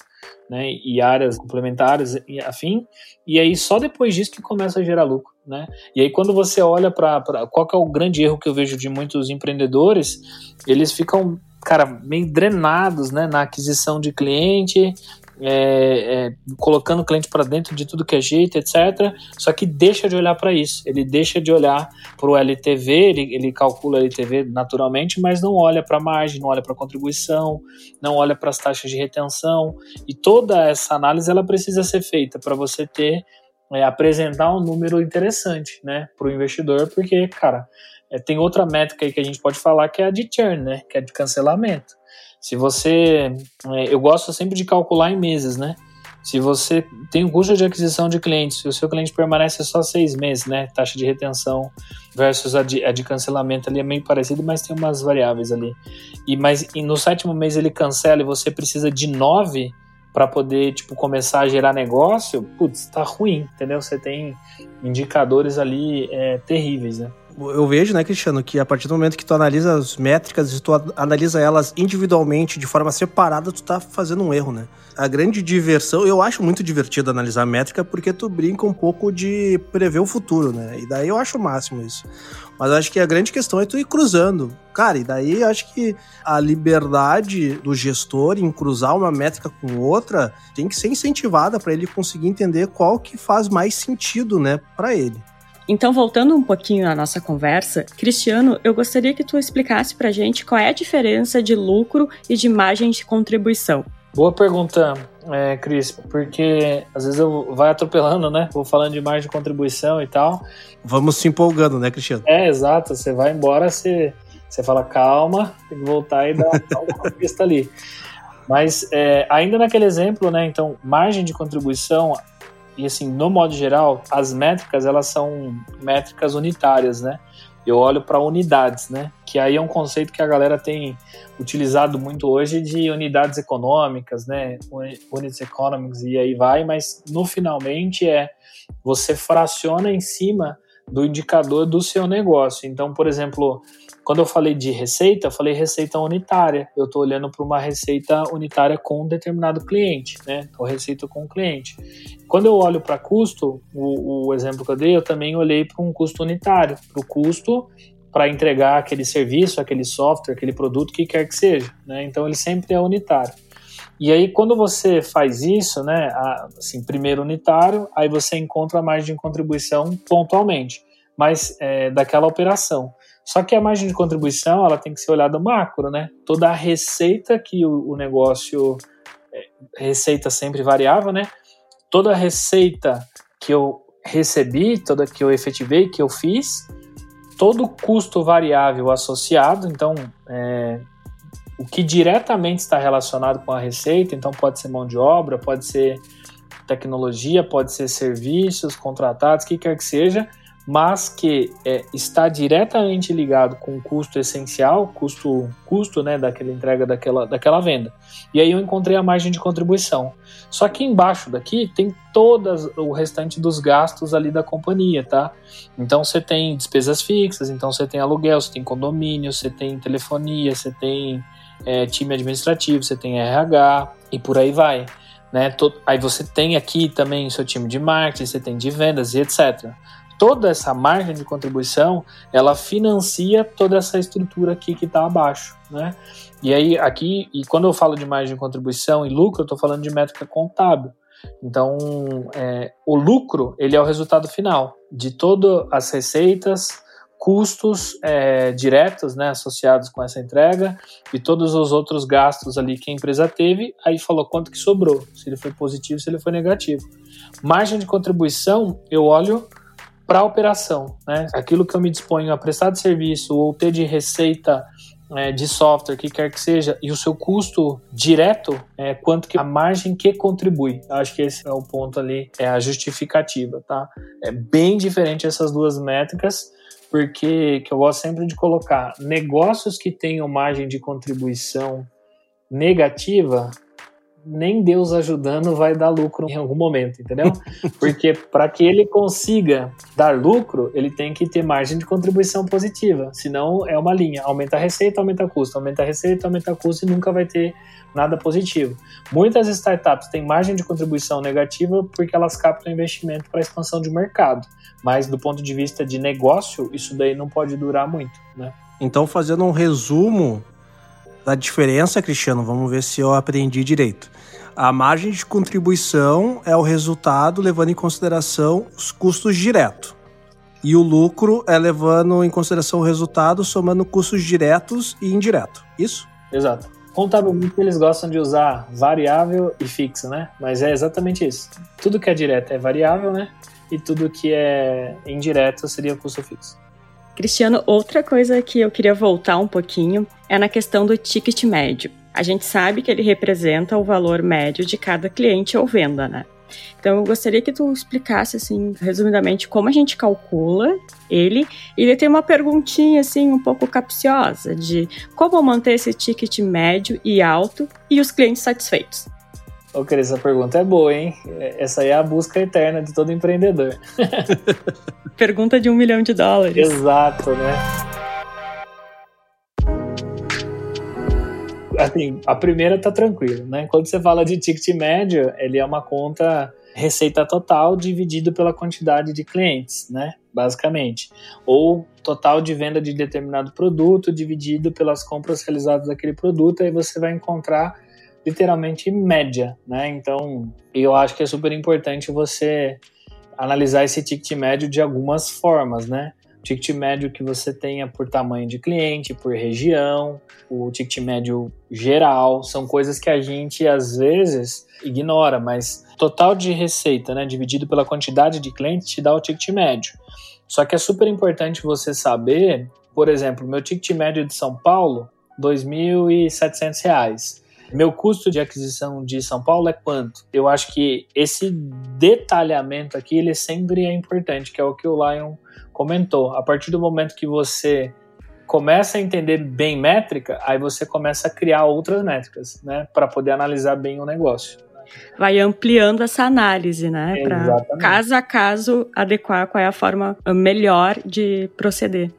[SPEAKER 4] Né, e áreas complementares e afim, e aí só depois disso que começa a gerar lucro, né? E aí quando você olha para qual é o grande erro que eu vejo de muitos empreendedores, eles ficam cara, meio drenados né, na aquisição de cliente, é, é, colocando o cliente para dentro de tudo que é jeito, etc. Só que deixa de olhar para isso. Ele deixa de olhar para o LTV, ele, ele calcula o LTV naturalmente, mas não olha para a margem, não olha para a contribuição, não olha para as taxas de retenção. E toda essa análise ela precisa ser feita para você ter é, apresentar um número interessante, né, para o investidor, porque, cara, É, tem outra métrica aí que a gente pode falar que é a de churn, né? Que é de cancelamento. Se você. É, eu gosto sempre de calcular em meses, né? Se você tem um custo de aquisição de clientes, se o seu cliente permanece só seis meses, né? Taxa de retenção versus a de, a de cancelamento ali é meio parecido, mas tem umas variáveis ali. E mas e no sétimo mês ele cancela e você precisa de nove para poder tipo começar a gerar negócio, putz, tá ruim, entendeu? Você tem indicadores ali é, terríveis, né?
[SPEAKER 2] Eu vejo, né, Cristiano, que a partir do momento que tu analisa as métricas e tu analisa elas individualmente, de forma separada, tu tá fazendo um erro, né? A grande diversão, eu acho muito divertido analisar a métrica porque tu brinca um pouco de prever o futuro, né? E daí eu acho o máximo isso. Mas acho que a grande questão é tu ir cruzando. Cara, e daí acho que a liberdade do gestor em cruzar uma métrica com outra tem que ser incentivada para ele conseguir entender qual que faz mais sentido, né, para ele.
[SPEAKER 3] Então, voltando um pouquinho à nossa conversa, Cristiano, eu gostaria que tu explicasse para a gente qual é a diferença de lucro e de margem de contribuição.
[SPEAKER 4] Boa pergunta, é, Cris, porque às vezes eu vai atropelando, né? Vou falando de margem de contribuição e tal.
[SPEAKER 2] Vamos se empolgando, né, Cristiano?
[SPEAKER 4] É, exato. Você vai embora, você, você fala calma, tem que voltar e dar uma pista ali. Mas é, ainda naquele exemplo, né? Então, margem de contribuição, e assim, no modo geral, as métricas elas são métricas unitárias, né? Eu olho para unidades, né? Que aí é um conceito que a galera tem utilizado muito hoje de unidades econômicas, né? Units economics e aí vai, mas no finalmente é você fraciona em cima do indicador do seu negócio. Então, por exemplo, quando eu falei de receita, eu falei receita unitária. Eu estou olhando para uma receita unitária com um determinado cliente, né? Ou receita com o um cliente. Quando eu olho para custo, o, o, exemplo que eu dei, eu também olhei para um custo unitário, para o custo para entregar aquele serviço, aquele software, aquele produto, que quer que seja. Né? Então ele sempre é unitário. E aí, quando você faz isso, né, assim, primeiro unitário, aí você encontra a margem de contribuição pontualmente, mas é, daquela operação. Só que a margem de contribuição ela tem que ser olhada macro, né? Toda a receita que o, negócio é, receita sempre variável, né? Toda a receita que eu recebi, toda que eu efetivei, que eu fiz, todo o custo variável associado, então é, o que diretamente está relacionado com a receita, então pode ser mão de obra, pode ser tecnologia, pode ser serviços contratados, o que quer que seja, mas que é, está diretamente ligado com o custo essencial, custo, custo né, daquela entrega daquela, daquela venda. E aí eu encontrei a margem de contribuição. Só que embaixo daqui tem todas o restante dos gastos ali da companhia, tá? Então você tem despesas fixas, então você tem aluguel, você tem condomínio, você tem telefonia, você tem é, time administrativo, você tem RH e por aí vai. Né? Aí você tem aqui também seu time de marketing, você tem de vendas e etc toda essa margem de contribuição, ela financia toda essa estrutura aqui que está abaixo, né? E aí aqui, e quando eu falo de margem de contribuição e lucro, eu estou falando de métrica contábil. Então, é, o lucro ele é o resultado final de todas as receitas, custos é, diretos, né, associados com essa entrega e todos os outros gastos ali que a empresa teve. Aí falou quanto que sobrou, se ele foi positivo, se ele foi negativo. Margem de contribuição, eu olho para a operação, né? Aquilo que eu me disponho a prestar de serviço ou ter de receita é, de software, que quer que seja, e o seu custo direto, é, quanto que a margem que contribui. Acho que esse é o ponto ali, é a justificativa, tá? É bem diferente essas duas métricas, porque que eu gosto sempre de colocar negócios que tenham margem de contribuição negativa, nem Deus ajudando vai dar lucro em algum momento, entendeu? Porque para que ele consiga dar lucro, ele tem que ter margem de contribuição positiva, senão é uma linha, aumenta a receita, aumenta o custo, aumenta a receita, aumenta o custo e nunca vai ter nada positivo. Muitas startups têm margem de contribuição negativa porque elas captam investimento para expansão de mercado, mas do ponto de vista de negócio, isso daí não pode durar muito, né?
[SPEAKER 2] Então, fazendo um resumo da diferença, Cristiano, vamos ver se eu aprendi direito. A margem de contribuição é o resultado levando em consideração os custos diretos. E o lucro é levando em consideração o resultado somando custos diretos e indiretos. Isso?
[SPEAKER 4] Exato. Contabilmente eles gostam de usar variável e fixo, né? Mas é exatamente isso. Tudo que é direto é variável, né? E tudo que é indireto seria custo fixo.
[SPEAKER 3] Cristiano, outra coisa que eu queria voltar um pouquinho é na questão do ticket médio. A gente sabe que ele representa o valor médio de cada cliente ou venda, né? Então eu gostaria que tu explicasse assim, resumidamente, como a gente calcula ele. E ele tem uma perguntinha assim um pouco capciosa de como manter esse ticket médio e alto e os clientes satisfeitos.
[SPEAKER 4] Ô, Cris, essa pergunta é boa, hein? Essa aí é a busca eterna de todo empreendedor.
[SPEAKER 3] Pergunta de um milhão de dólares.
[SPEAKER 4] Exato, né? Assim, a primeira tá tranquilo, né? Quando você fala de ticket médio, ele é uma conta receita total dividido pela quantidade de clientes, né? Basicamente. Ou total de venda de determinado produto dividido pelas compras realizadas daquele produto, aí você vai encontrar literalmente média, né? Então, eu acho que é super importante você analisar esse ticket médio de algumas formas, né? Ticket médio que você tenha por tamanho de cliente, por região, o ticket médio geral, são coisas que a gente às vezes ignora, mas total de receita, né, dividido pela quantidade de clientes, te dá o ticket médio. Só que é super importante você saber, por exemplo, meu ticket médio de São Paulo, R$ 2.700. Meu custo de aquisição de São Paulo é quanto? Eu acho que esse detalhamento aqui ele sempre é importante, que é o que o Lion comentou. A partir do momento que você começa a entender bem métrica, aí você começa a criar outras métricas, né, para poder analisar bem o negócio.
[SPEAKER 3] Vai ampliando essa análise, né, para caso a caso adequar qual é a forma melhor de proceder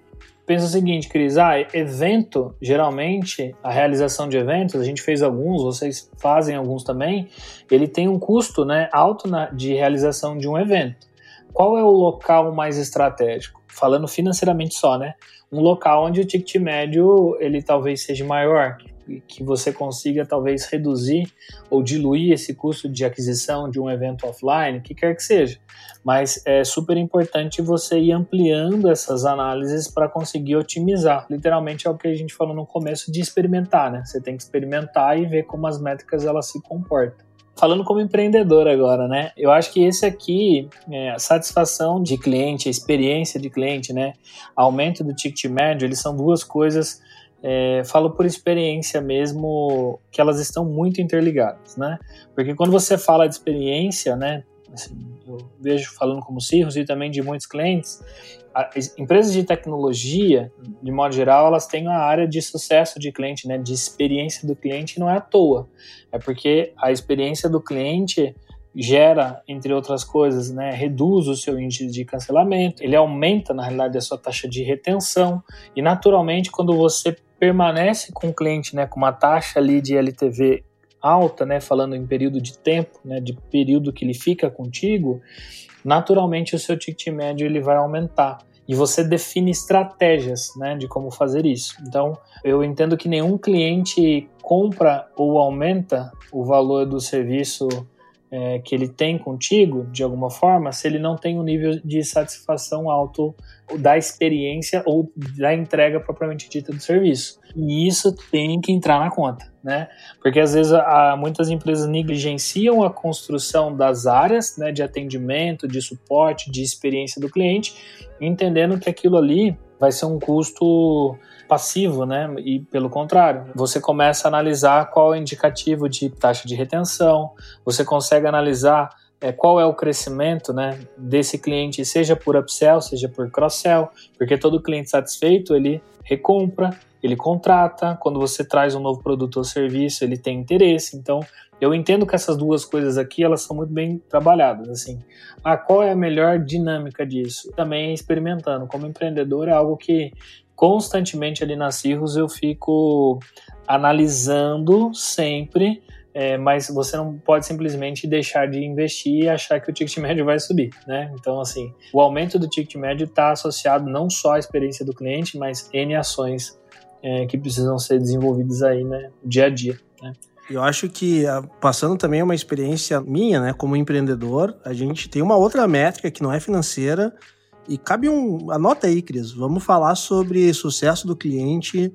[SPEAKER 4] pensa o seguinte, Cris, ah, evento, geralmente, a realização de eventos, a gente fez alguns, vocês fazem alguns também, ele tem um custo né, alto na, de realização de um evento. Qual é o local mais estratégico? Falando financeiramente só, né? Um local onde o ticket médio ele talvez seja maior, que você consiga talvez reduzir ou diluir esse custo de aquisição de um evento offline, que quer que seja. Mas é super importante você ir ampliando essas análises para conseguir otimizar. Literalmente é o que a gente falou no começo de experimentar, né? Você tem que experimentar e ver como as métricas elas se comportam falando como empreendedor agora, né? Eu acho que esse aqui, é, a satisfação de cliente, a experiência de cliente, né? Aumento do ticket médio, eles são duas coisas é, falo por experiência mesmo que elas estão muito interligadas, né? Porque quando você fala de experiência, né? Assim, eu vejo falando como Cirrus e também de muitos clientes, empresas de tecnologia, de modo geral, elas têm uma área de sucesso de cliente, né? De experiência do cliente não é à toa, é porque a experiência do cliente gera, entre outras coisas, né, reduz o seu índice de cancelamento, ele aumenta, na realidade, a sua taxa de retenção, e naturalmente, quando você permanece com o cliente né, com uma taxa ali de LTV alta, né, falando em período de tempo, né, de período que ele fica contigo, naturalmente o seu ticket médio ele vai aumentar. E você define estratégias né, de como fazer isso. Então, eu entendo que nenhum cliente compra ou aumenta o valor do serviço é, que ele tem contigo, de alguma forma, se ele não tem um nível de satisfação alto da experiência ou da entrega propriamente dita do serviço. E isso tem que entrar na conta, né? Porque às vezes há, muitas empresas negligenciam a construção das áreas né, de atendimento, de suporte, de experiência do cliente, entendendo que aquilo ali vai ser um custo passivo, né? E pelo contrário, você começa a analisar qual é o indicativo de taxa de retenção, você consegue analisar é, qual é o crescimento né, desse cliente, seja por upsell, seja por cross-sell, porque todo cliente satisfeito ele recompra, ele contrata, quando você traz um novo produto ou serviço, ele tem interesse. Então, eu entendo que essas duas coisas aqui elas são muito bem trabalhadas. Assim, ah, qual é a melhor dinâmica disso? Também experimentando. Como empreendedor é algo que constantemente ali na Cirrus eu fico analisando sempre, é, mas você não pode simplesmente deixar de investir e achar que o ticket médio vai subir, né? Então, assim, o aumento do ticket médio está associado não só à experiência do cliente, mas N ações é, que precisam ser desenvolvidas aí, né, dia a dia, né?
[SPEAKER 2] Eu acho que, passando também uma experiência minha, né, como empreendedor, a gente tem uma outra métrica que não é financeira, e cabe um. Anota aí, Cris. Vamos falar sobre sucesso do cliente.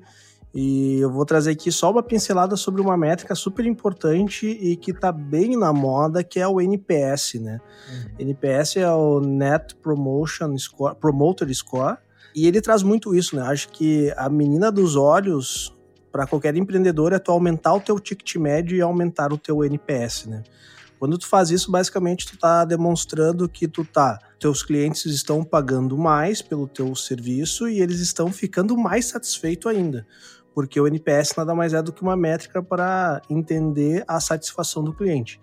[SPEAKER 2] E eu vou trazer aqui só uma pincelada sobre uma métrica super importante e que está bem na moda, que é o NPS, né? Uhum. NPS é o Net Promotion Score, Promoter Score. E ele traz muito isso, né? Acho que a menina dos olhos para qualquer empreendedor é tu aumentar o teu ticket médio e aumentar o teu NPS, né? Quando tu faz isso, basicamente tu tá demonstrando que tu tá, teus clientes estão pagando mais pelo teu serviço e eles estão ficando mais satisfeitos ainda, porque o NPS nada mais é do que uma métrica para entender a satisfação do cliente.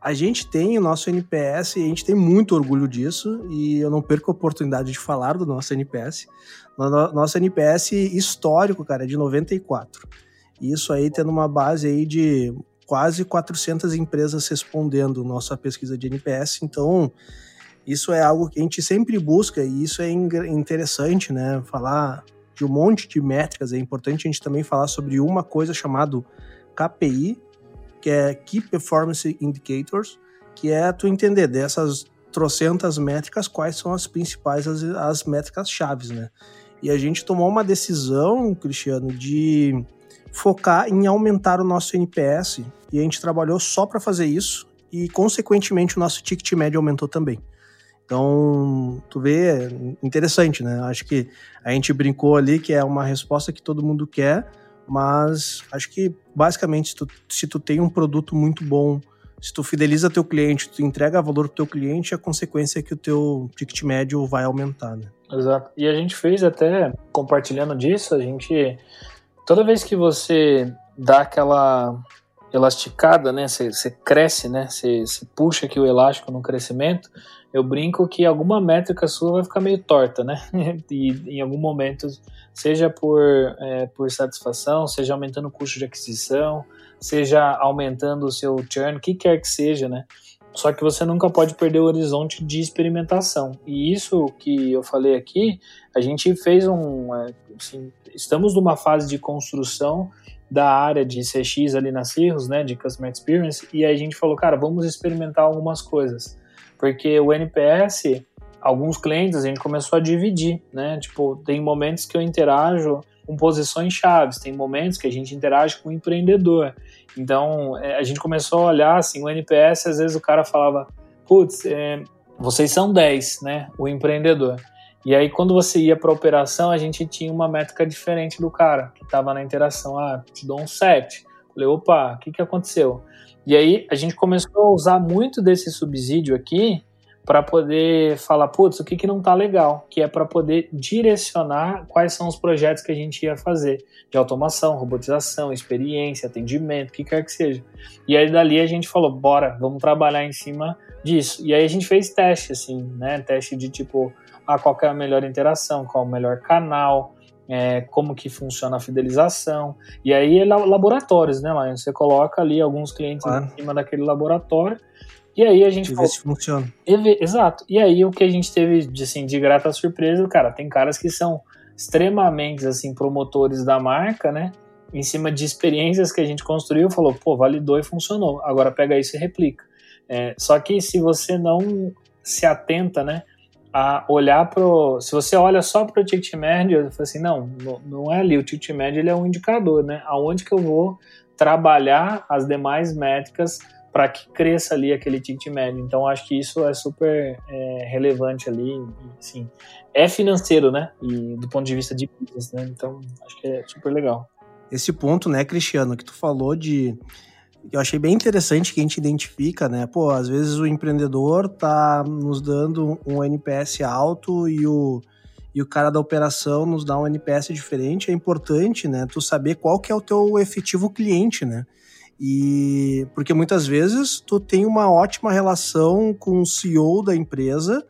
[SPEAKER 2] A gente tem o nosso NPS e a gente tem muito orgulho disso e eu não perco a oportunidade de falar do nosso NPS. Nosso NPS histórico, cara, é de 94. Isso aí tendo uma base aí de quase 400 empresas respondendo nossa pesquisa de NPS. Então, isso é algo que a gente sempre busca e isso é interessante, né? Falar de um monte de métricas. É importante a gente também falar sobre uma coisa chamada KPI, que é Key Performance Indicators, que é tu entender dessas trocentas métricas quais são as principais, as, as métricas chaves, né? E a gente tomou uma decisão, Cristiano, de focar em aumentar o nosso NPS e a gente trabalhou só para fazer isso e, consequentemente, o nosso ticket médio aumentou também. Então, tu vê, é interessante, né? Acho que a gente brincou ali que é uma resposta que todo mundo quer, mas acho que, basicamente, se tu, se tu tem um produto muito bom, se tu fideliza teu cliente, tu entrega valor pro teu cliente, a consequência é que o teu ticket médio vai aumentar, né?
[SPEAKER 4] Exato. E a gente fez até, compartilhando disso, a gente... Toda vez que você dá aquela elasticada, né? Você cresce, né? Você puxa aqui o elástico no crescimento. Eu brinco que alguma métrica sua vai ficar meio torta, né? e em algum momento, seja por, é, por satisfação, seja aumentando o custo de aquisição, seja aumentando o seu churn, o que quer que seja, né? Só que você nunca pode perder o horizonte de experimentação. E isso que eu falei aqui, a gente fez um. É, assim, estamos numa fase de construção da área de CX ali na Cirrus, né, de Customer Experience, e aí a gente falou, cara, vamos experimentar algumas coisas. Porque o NPS, alguns clientes a gente começou a dividir, né? Tipo, tem momentos que eu interajo com posições chaves, tem momentos que a gente interage com o empreendedor. Então, é, a gente começou a olhar assim, o NPS, às vezes o cara falava, putz, é, vocês são 10, né? O empreendedor. E aí, quando você ia para operação, a gente tinha uma métrica diferente do cara que estava na interação. Ah, te dou um 7. Falei, opa, o que, que aconteceu? E aí, a gente começou a usar muito desse subsídio aqui para poder falar, putz, o que, que não está legal, que é para poder direcionar quais são os projetos que a gente ia fazer, de automação, robotização, experiência, atendimento, o que quer que seja. E aí dali a gente falou, bora, vamos trabalhar em cima disso. E aí a gente fez teste, assim, né, teste de tipo, a qual é a melhor interação, qual o melhor canal, é, como que funciona a fidelização. E aí é laboratórios, né, Lion? Você coloca ali alguns clientes claro. em cima daquele laboratório e aí a gente
[SPEAKER 2] e falou, se funciona.
[SPEAKER 4] Exato. E aí o que a gente teve de, assim, de grata surpresa, cara, tem caras que são extremamente assim promotores da marca, né? Em cima de experiências que a gente construiu, falou, pô, validou e funcionou. Agora pega isso e replica. É, só que se você não se atenta, né? A olhar pro. Se você olha só para o ticket médio, eu falo assim, não, não é ali. O ticket médio ele é um indicador, né? Aonde que eu vou trabalhar as demais métricas para que cresça ali aquele ticket médio. Então acho que isso é super é, relevante ali, sim. É financeiro, né? E do ponto de vista de business, né? Então acho que é super legal.
[SPEAKER 2] Esse ponto, né, Cristiano, que tu falou de eu achei bem interessante que a gente identifica, né? Pô, às vezes o empreendedor tá nos dando um NPS alto e o, e o cara da operação nos dá um NPS diferente. É importante, né? Tu saber qual que é o teu efetivo cliente, né? E porque muitas vezes tu tem uma ótima relação com o CEO da empresa,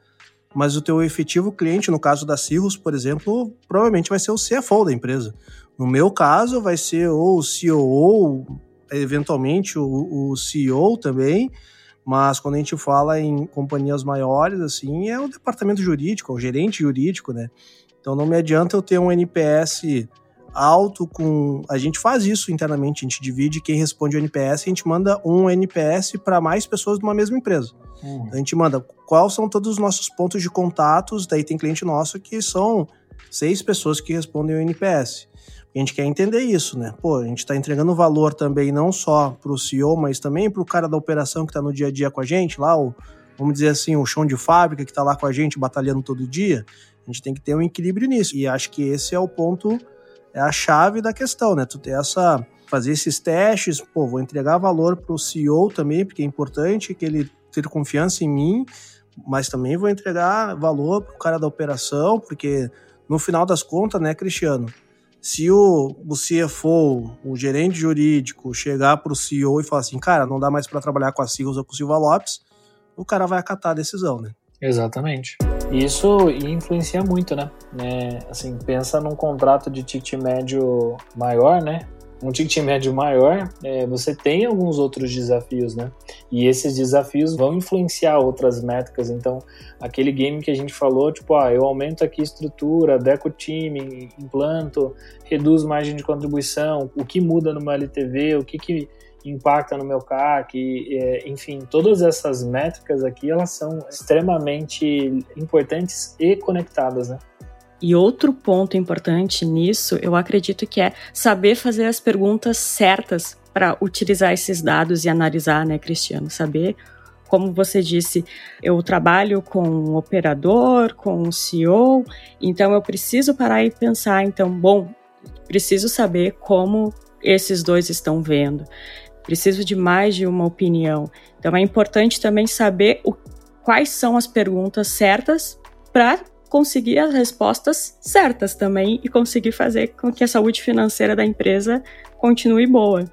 [SPEAKER 2] mas o teu efetivo cliente, no caso da Cirrus, por exemplo, provavelmente vai ser o CFO da empresa. No meu caso, vai ser ou o CEO, eventualmente o, o CEO também, mas quando a gente fala em companhias maiores, assim, é o departamento jurídico, é o gerente jurídico, né? Então não me adianta eu ter um NPS alto com. A gente faz isso internamente, a gente divide quem responde o NPS, a gente manda um NPS para mais pessoas de uma mesma empresa. Uhum. A gente manda quais são todos os nossos pontos de contatos, daí tem cliente nosso que são seis pessoas que respondem o NPS a gente quer entender isso, né? Pô, a gente está entregando valor também não só para o CEO, mas também para o cara da operação que está no dia a dia com a gente, lá, o, vamos dizer assim, o chão de fábrica que está lá com a gente batalhando todo dia. A gente tem que ter um equilíbrio nisso. E acho que esse é o ponto, é a chave da questão, né? Tu ter essa fazer esses testes, pô, vou entregar valor para o CEO também, porque é importante que ele ter confiança em mim, mas também vou entregar valor para o cara da operação, porque no final das contas, né, Cristiano, se o, o CFO, o gerente jurídico, chegar para o CEO e falar assim, cara, não dá mais para trabalhar com a Sigos ou com o Silva Lopes, o cara vai acatar a decisão, né?
[SPEAKER 4] Exatamente. E isso influencia muito, né? É, assim, pensa num contrato de ticket médio maior, né? Um ticket médio maior, é, você tem alguns outros desafios, né? E esses desafios vão influenciar outras métricas. Então, aquele game que a gente falou, tipo, ah, eu aumento aqui estrutura, deco time, implanto, reduzo margem de contribuição, o que muda no meu LTV, o que, que impacta no meu CAC, é, enfim, todas essas métricas aqui, elas são extremamente importantes e conectadas, né?
[SPEAKER 3] E outro ponto importante nisso, eu acredito que é saber fazer as perguntas certas para utilizar esses dados e analisar, né, Cristiano? Saber, como você disse, eu trabalho com um operador, com um CEO, então eu preciso parar e pensar, então, bom, preciso saber como esses dois estão vendo. Preciso de mais de uma opinião. Então é importante também saber o, quais são as perguntas certas para conseguir as respostas certas também e conseguir fazer com que a saúde financeira da empresa continue boa.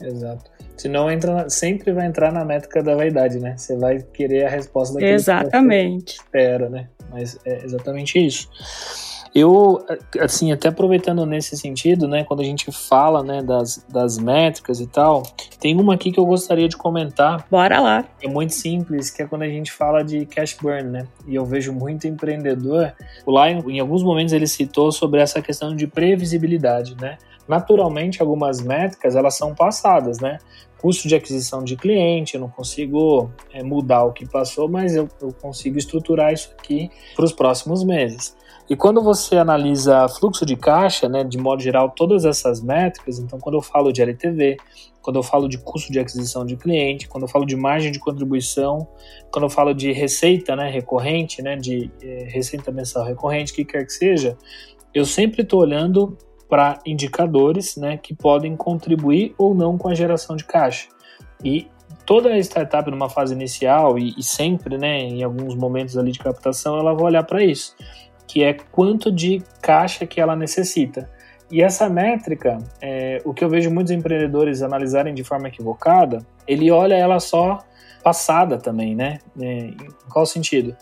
[SPEAKER 4] Exato. Senão entra, sempre vai entrar na métrica da vaidade, né? Você vai querer a resposta daquele
[SPEAKER 3] exatamente.
[SPEAKER 4] que você espera, né? Mas é exatamente isso. Eu, assim, até aproveitando nesse sentido, né, quando a gente fala, né, das, das métricas e tal, tem uma aqui que eu gostaria de comentar.
[SPEAKER 3] Bora lá.
[SPEAKER 4] É muito simples, que é quando a gente fala de cash burn, né, e eu vejo muito empreendedor, lá em, em alguns momentos ele citou sobre essa questão de previsibilidade, né, naturalmente algumas métricas elas são passadas, né? Custo de aquisição de cliente, eu não consigo é, mudar o que passou, mas eu, eu consigo estruturar isso aqui para os próximos meses. E quando você analisa fluxo de caixa, né, de modo geral, todas essas métricas, então quando eu falo de LTV, quando eu falo de custo de aquisição de cliente, quando eu falo de margem de contribuição, quando eu falo de receita né, recorrente, né, de eh, receita mensal recorrente, que quer que seja, eu sempre estou olhando para indicadores né, que podem contribuir ou não com a geração de caixa. E toda startup numa fase inicial e, e sempre, né, em alguns momentos ali de captação, ela vai olhar para isso que é quanto de caixa que ela necessita. E essa métrica, é, o que eu vejo muitos empreendedores analisarem de forma equivocada, ele olha ela só passada também, né? É, em qual sentido?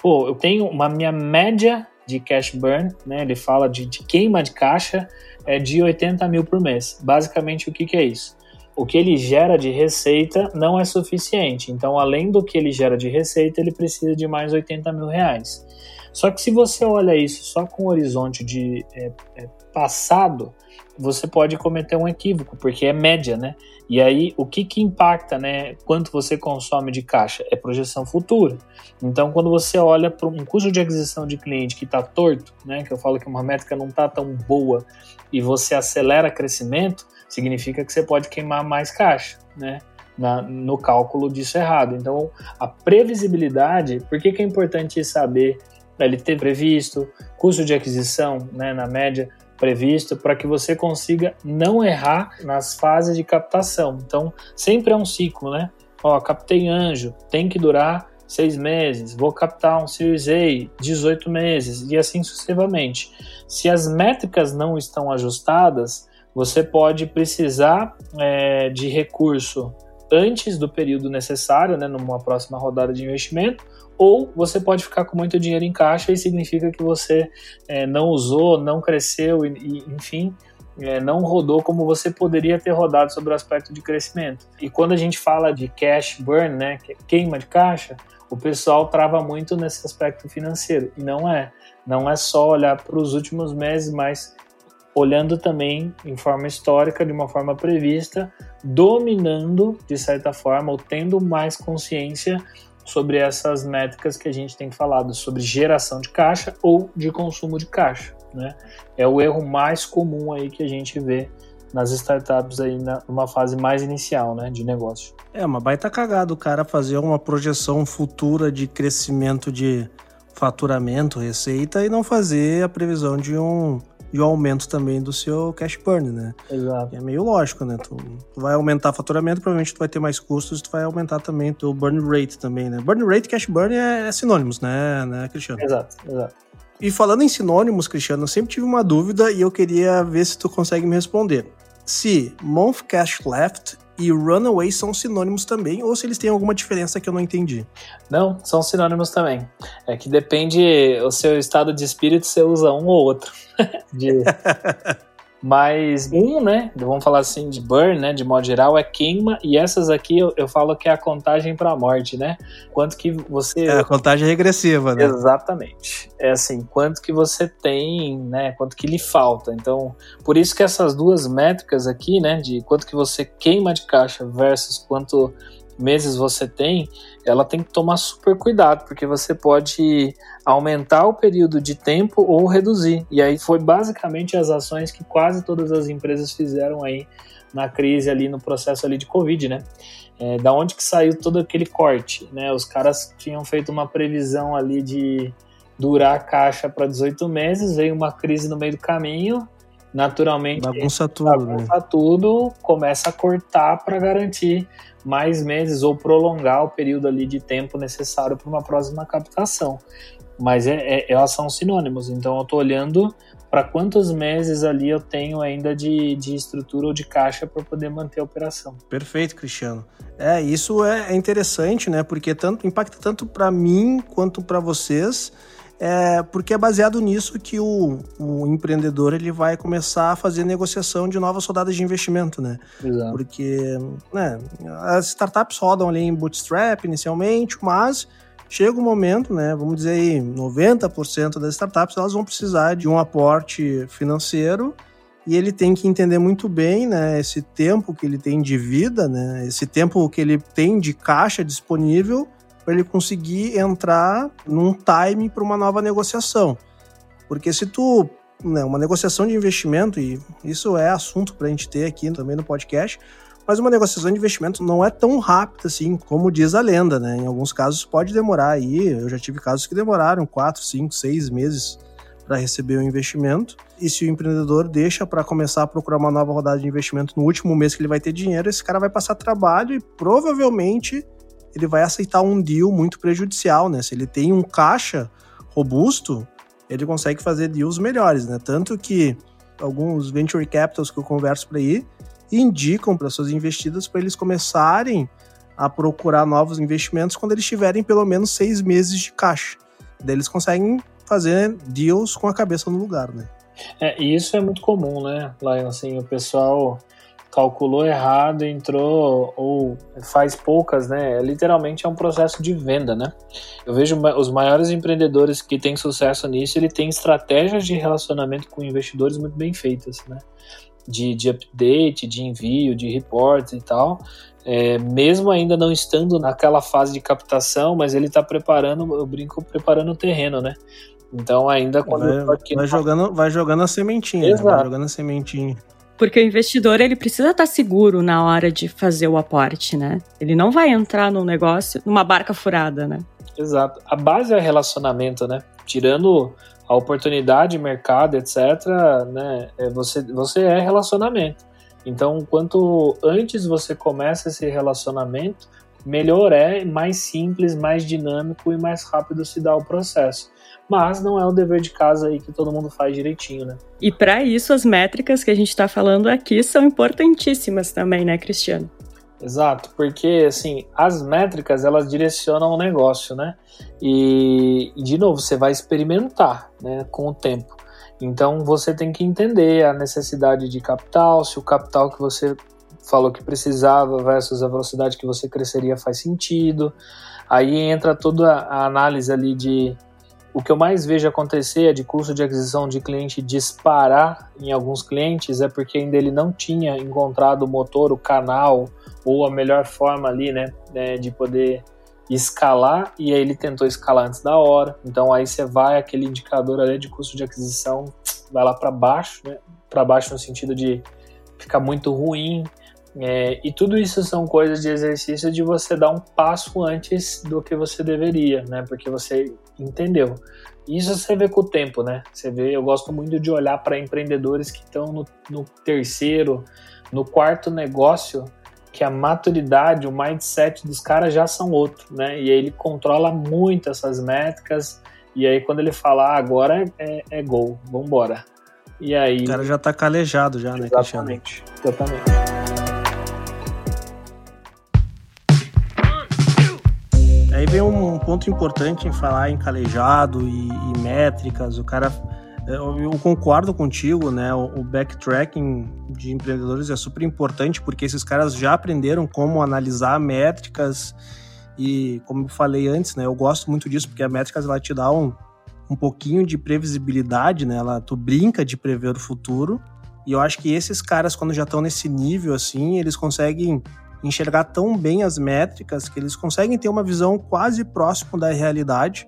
[SPEAKER 4] Pô, eu tenho uma minha média de cash burn, né? Ele fala de, de queima de caixa é de 80 mil por mês. Basicamente, o que, que é isso? O que ele gera de receita não é suficiente. Então, além do que ele gera de receita, ele precisa de mais 80 mil reais. Só que se você olha isso só com o horizonte de é, é, passado, você pode cometer um equívoco, porque é média, né? E aí, o que, que impacta, né? Quanto você consome de caixa? É projeção futura. Então, quando você olha para um custo de aquisição de cliente que está torto, né? Que eu falo que uma métrica não está tão boa e você acelera crescimento, significa que você pode queimar mais caixa, né? Na, no cálculo disso errado. Então, a previsibilidade, por que, que é importante saber LT previsto, custo de aquisição, né, na média previsto, para que você consiga não errar nas fases de captação. Então, sempre é um ciclo, né? Ó, captei anjo, tem que durar seis meses, vou captar um Series A, 18 meses, e assim sucessivamente. Se as métricas não estão ajustadas, você pode precisar é, de recurso antes do período necessário, né, numa próxima rodada de investimento, ou você pode ficar com muito dinheiro em caixa e significa que você é, não usou, não cresceu, e, e enfim, é, não rodou como você poderia ter rodado sobre o aspecto de crescimento. E quando a gente fala de cash burn, né, é queima de caixa, o pessoal trava muito nesse aspecto financeiro. E não é. Não é só olhar para os últimos meses, mas olhando também em forma histórica, de uma forma prevista, dominando de certa forma ou tendo mais consciência sobre essas métricas que a gente tem falado, sobre geração de caixa ou de consumo de caixa. Né? É o erro mais comum aí que a gente vê nas startups aí numa fase mais inicial né, de negócio.
[SPEAKER 2] É uma baita cagada o cara fazer uma projeção futura de crescimento de faturamento, receita e não fazer a previsão de um, de um aumento também do seu cash burn, né?
[SPEAKER 4] Exato.
[SPEAKER 2] É meio lógico, né? Tu, tu vai aumentar faturamento, provavelmente tu vai ter mais custos, tu vai aumentar também o teu burn rate também, né? Burn rate e cash burn é, é sinônimos, né, né, Cristiano?
[SPEAKER 4] Exato, exato.
[SPEAKER 2] E falando em sinônimos, Cristiano, eu sempre tive uma dúvida e eu queria ver se tu consegue me responder. Se month cash left e runaway são sinônimos também, ou se eles têm alguma diferença que eu não entendi.
[SPEAKER 4] Não, são sinônimos também. É que depende o seu estado de espírito, você usa um ou outro. de... Mas um, né, vamos falar assim, de burn, né, de modo geral, é queima, e essas aqui eu, eu falo que é a contagem para a morte, né? Quanto que você...
[SPEAKER 2] É a contagem regressiva, né?
[SPEAKER 4] Exatamente. É assim, quanto que você tem, né, quanto que lhe falta. Então, por isso que essas duas métricas aqui, né, de quanto que você queima de caixa versus quanto meses você tem, ela tem que tomar super cuidado, porque você pode aumentar o período de tempo ou reduzir. E aí foi basicamente as ações que quase todas as empresas fizeram aí na crise ali, no processo ali de Covid, né? É, da onde que saiu todo aquele corte, né? Os caras tinham feito uma previsão ali de durar a caixa para 18 meses, veio uma crise no meio do caminho, naturalmente
[SPEAKER 2] bagunça tudo,
[SPEAKER 4] bagunça
[SPEAKER 2] né?
[SPEAKER 4] tudo, começa a cortar para garantir mais meses ou prolongar o período ali de tempo necessário para uma próxima captação. Mas é, é, elas são sinônimos, então eu estou olhando para quantos meses ali eu tenho ainda de, de estrutura ou de caixa para poder manter a operação.
[SPEAKER 2] Perfeito, Cristiano. É, isso é, é interessante, né? Porque tanto impacta tanto para mim quanto para vocês é, porque é baseado nisso que o, o, empreendedor ele vai começar a fazer negociação de novas rodadas de investimento, né?
[SPEAKER 4] Exato.
[SPEAKER 2] Porque né, as startups rodam ali em bootstrap inicialmente, mas chega um momento, né, vamos dizer aí, 90% das startups elas vão precisar de um aporte financeiro e ele tem que entender muito bem, né, esse tempo que ele tem de vida, né, esse tempo que ele tem de caixa disponível para ele conseguir entrar num time para uma nova negociação. Porque se tu, né, uma negociação de investimento, e isso é assunto para a gente ter aqui também no podcast, mas uma negociação de investimento não é tão rápida assim, como diz a lenda, né? Em alguns casos pode demorar aí, eu já tive casos que demoraram 4, 5, 6 meses para receber o investimento. E se o empreendedor deixa para começar a procurar uma nova rodada de investimento no último mês que ele vai ter dinheiro, esse cara vai passar trabalho e provavelmente ele vai aceitar um deal muito prejudicial, né? Se ele tem um caixa robusto, ele consegue fazer deals melhores, né? Tanto que alguns venture capitals que eu converso por aí indicam para suas investidas para eles começarem a procurar novos investimentos quando eles tiverem pelo menos seis meses de caixa. Daí eles conseguem fazer deals com a cabeça no lugar, né?
[SPEAKER 4] É, e isso é muito comum, né, Lion? Assim, o pessoal calculou errado, entrou ou faz poucas, né? Literalmente é um processo de venda, né? Eu vejo os maiores empreendedores que têm sucesso nisso, ele tem estratégias de relacionamento com investidores muito bem feitas, né? De, de update, de envio, de reports e tal. É, mesmo ainda não estando naquela fase de captação, mas ele está preparando, eu brinco, preparando o terreno, né? Então ainda quando
[SPEAKER 2] vai, vai jogando, vai jogando a sementinha, né? vai jogando a sementinha.
[SPEAKER 3] Porque o investidor ele precisa estar seguro na hora de fazer o aporte, né? Ele não vai entrar num negócio numa barca furada, né?
[SPEAKER 4] Exato. A base é relacionamento, né? Tirando a oportunidade, mercado, etc., né? É você, você é relacionamento. Então, quanto antes você começa esse relacionamento, melhor é, mais simples, mais dinâmico e mais rápido se dá o processo mas não é o dever de casa aí que todo mundo faz direitinho, né?
[SPEAKER 3] E para isso as métricas que a gente está falando aqui são importantíssimas também, né, Cristiano?
[SPEAKER 4] Exato, porque assim, as métricas elas direcionam o negócio, né? E, e de novo, você vai experimentar, né, com o tempo. Então você tem que entender a necessidade de capital, se o capital que você falou que precisava versus a velocidade que você cresceria faz sentido. Aí entra toda a análise ali de o que eu mais vejo acontecer é de custo de aquisição de cliente disparar em alguns clientes, é porque ainda ele não tinha encontrado o motor, o canal ou a melhor forma ali, né, né, de poder escalar e aí ele tentou escalar antes da hora. Então aí você vai aquele indicador ali de custo de aquisição vai lá para baixo, né, para baixo no sentido de ficar muito ruim, É, e tudo isso são coisas de exercício de você dar um passo antes do que você deveria, né? Porque você entendeu. Isso você vê com o tempo, né? Você vê, eu gosto muito de olhar para empreendedores que estão no, no terceiro, no quarto negócio, que a maturidade, o mindset dos caras já são outro, né? E aí ele controla muito essas métricas. E aí quando ele fala, ah, agora é, é gol, vambora. E aí.
[SPEAKER 2] O cara já tá calejado já, né,
[SPEAKER 4] Exatamente. Exatamente.
[SPEAKER 2] Ponto importante em falar em calejado e, e métricas. O cara eu, eu, concordo contigo, né? O, o, backtracking de empreendedores é super importante porque esses caras já aprenderam como analisar métricas e, como eu falei antes, né? Eu gosto muito disso porque a métricas ela te dá um, um pouquinho de previsibilidade, né? Ela, tu brinca de prever o futuro. E eu acho que esses caras, quando já estão nesse nível, assim, eles conseguem enxergar tão bem as métricas que eles conseguem ter uma visão quase próxima da realidade.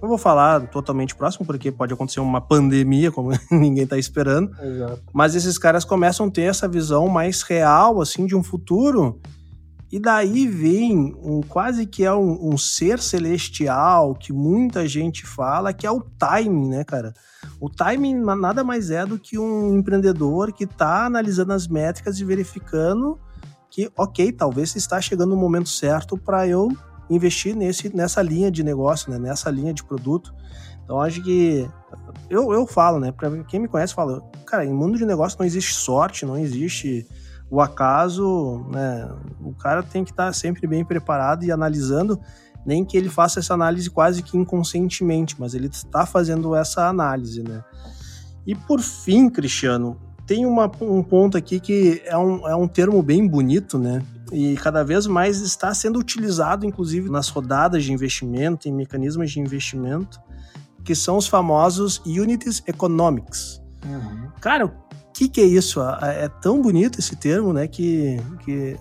[SPEAKER 2] Não vou falar totalmente próximo, porque pode acontecer uma pandemia, como ninguém está esperando.
[SPEAKER 4] Exato.
[SPEAKER 2] Mas esses caras começam a ter essa visão mais real, assim, de um futuro e daí vem um quase que é um, um, ser celestial que muita gente fala, que é o timing, né, cara? O timing nada mais é do que um empreendedor que está analisando as métricas e verificando que, ok, talvez está chegando o momento certo para eu investir nesse, nessa linha de negócio, né, nessa linha de produto. Então acho que eu, eu falo, né? Para quem me conhece, fala, cara, em mundo de negócio não existe sorte, não existe o acaso, né, o cara tem que estar tá sempre bem preparado e analisando, nem que ele faça essa análise quase que inconscientemente, mas ele está fazendo essa análise, né. E por fim, Cristiano, tem uma, um ponto aqui que é um, é um termo bem bonito, né? E cada vez mais está sendo utilizado, inclusive, nas rodadas de investimento, em mecanismos de investimento, que são os famosos Unities Economics. Uhum. Cara, que, que é isso? É tão bonito esse termo, né? Que, que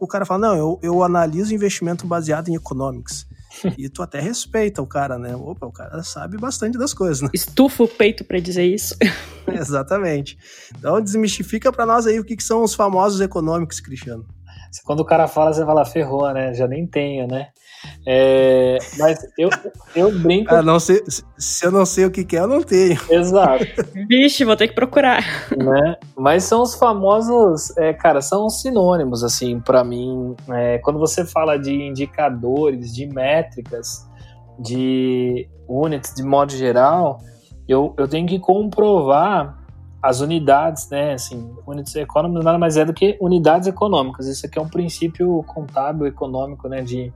[SPEAKER 2] o cara fala: não, eu, eu analiso investimento baseado em economics. E tu até respeita o cara, né? Opa, o cara sabe bastante das coisas, né?
[SPEAKER 3] Estufa o peito para dizer isso.
[SPEAKER 2] Exatamente. Então, desmistifica para nós aí o que, que são os famosos economics, Cristiano.
[SPEAKER 4] Quando o cara fala, você fala, ferrou, né? Já nem tenho, né? É, mas eu, eu brinco.
[SPEAKER 2] Ah, não sei, se eu não sei o que, que é, eu não tenho.
[SPEAKER 4] Exato.
[SPEAKER 3] Vixe, vou ter que procurar.
[SPEAKER 4] Né? Mas são os famosos, é, cara, são sinônimos, assim, para mim. É, quando você fala de indicadores, de métricas, de units, de modo geral, eu, eu tenho que comprovar as unidades, né, assim, units economics nada mais é do que unidades econômicas. Isso aqui é um princípio contábil econômico, né, de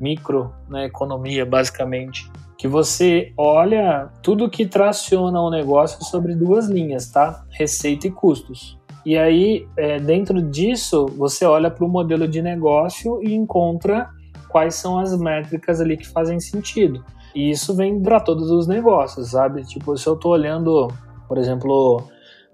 [SPEAKER 4] micro, né, economia, basicamente, que você olha tudo que traciona o negócio sobre duas linhas, tá? Receita e custos. E aí, é, dentro disso, você olha para o modelo de negócio e encontra quais são as métricas ali que fazem sentido. E isso vem para todos os negócios, sabe? Tipo, se eu estou olhando, por exemplo,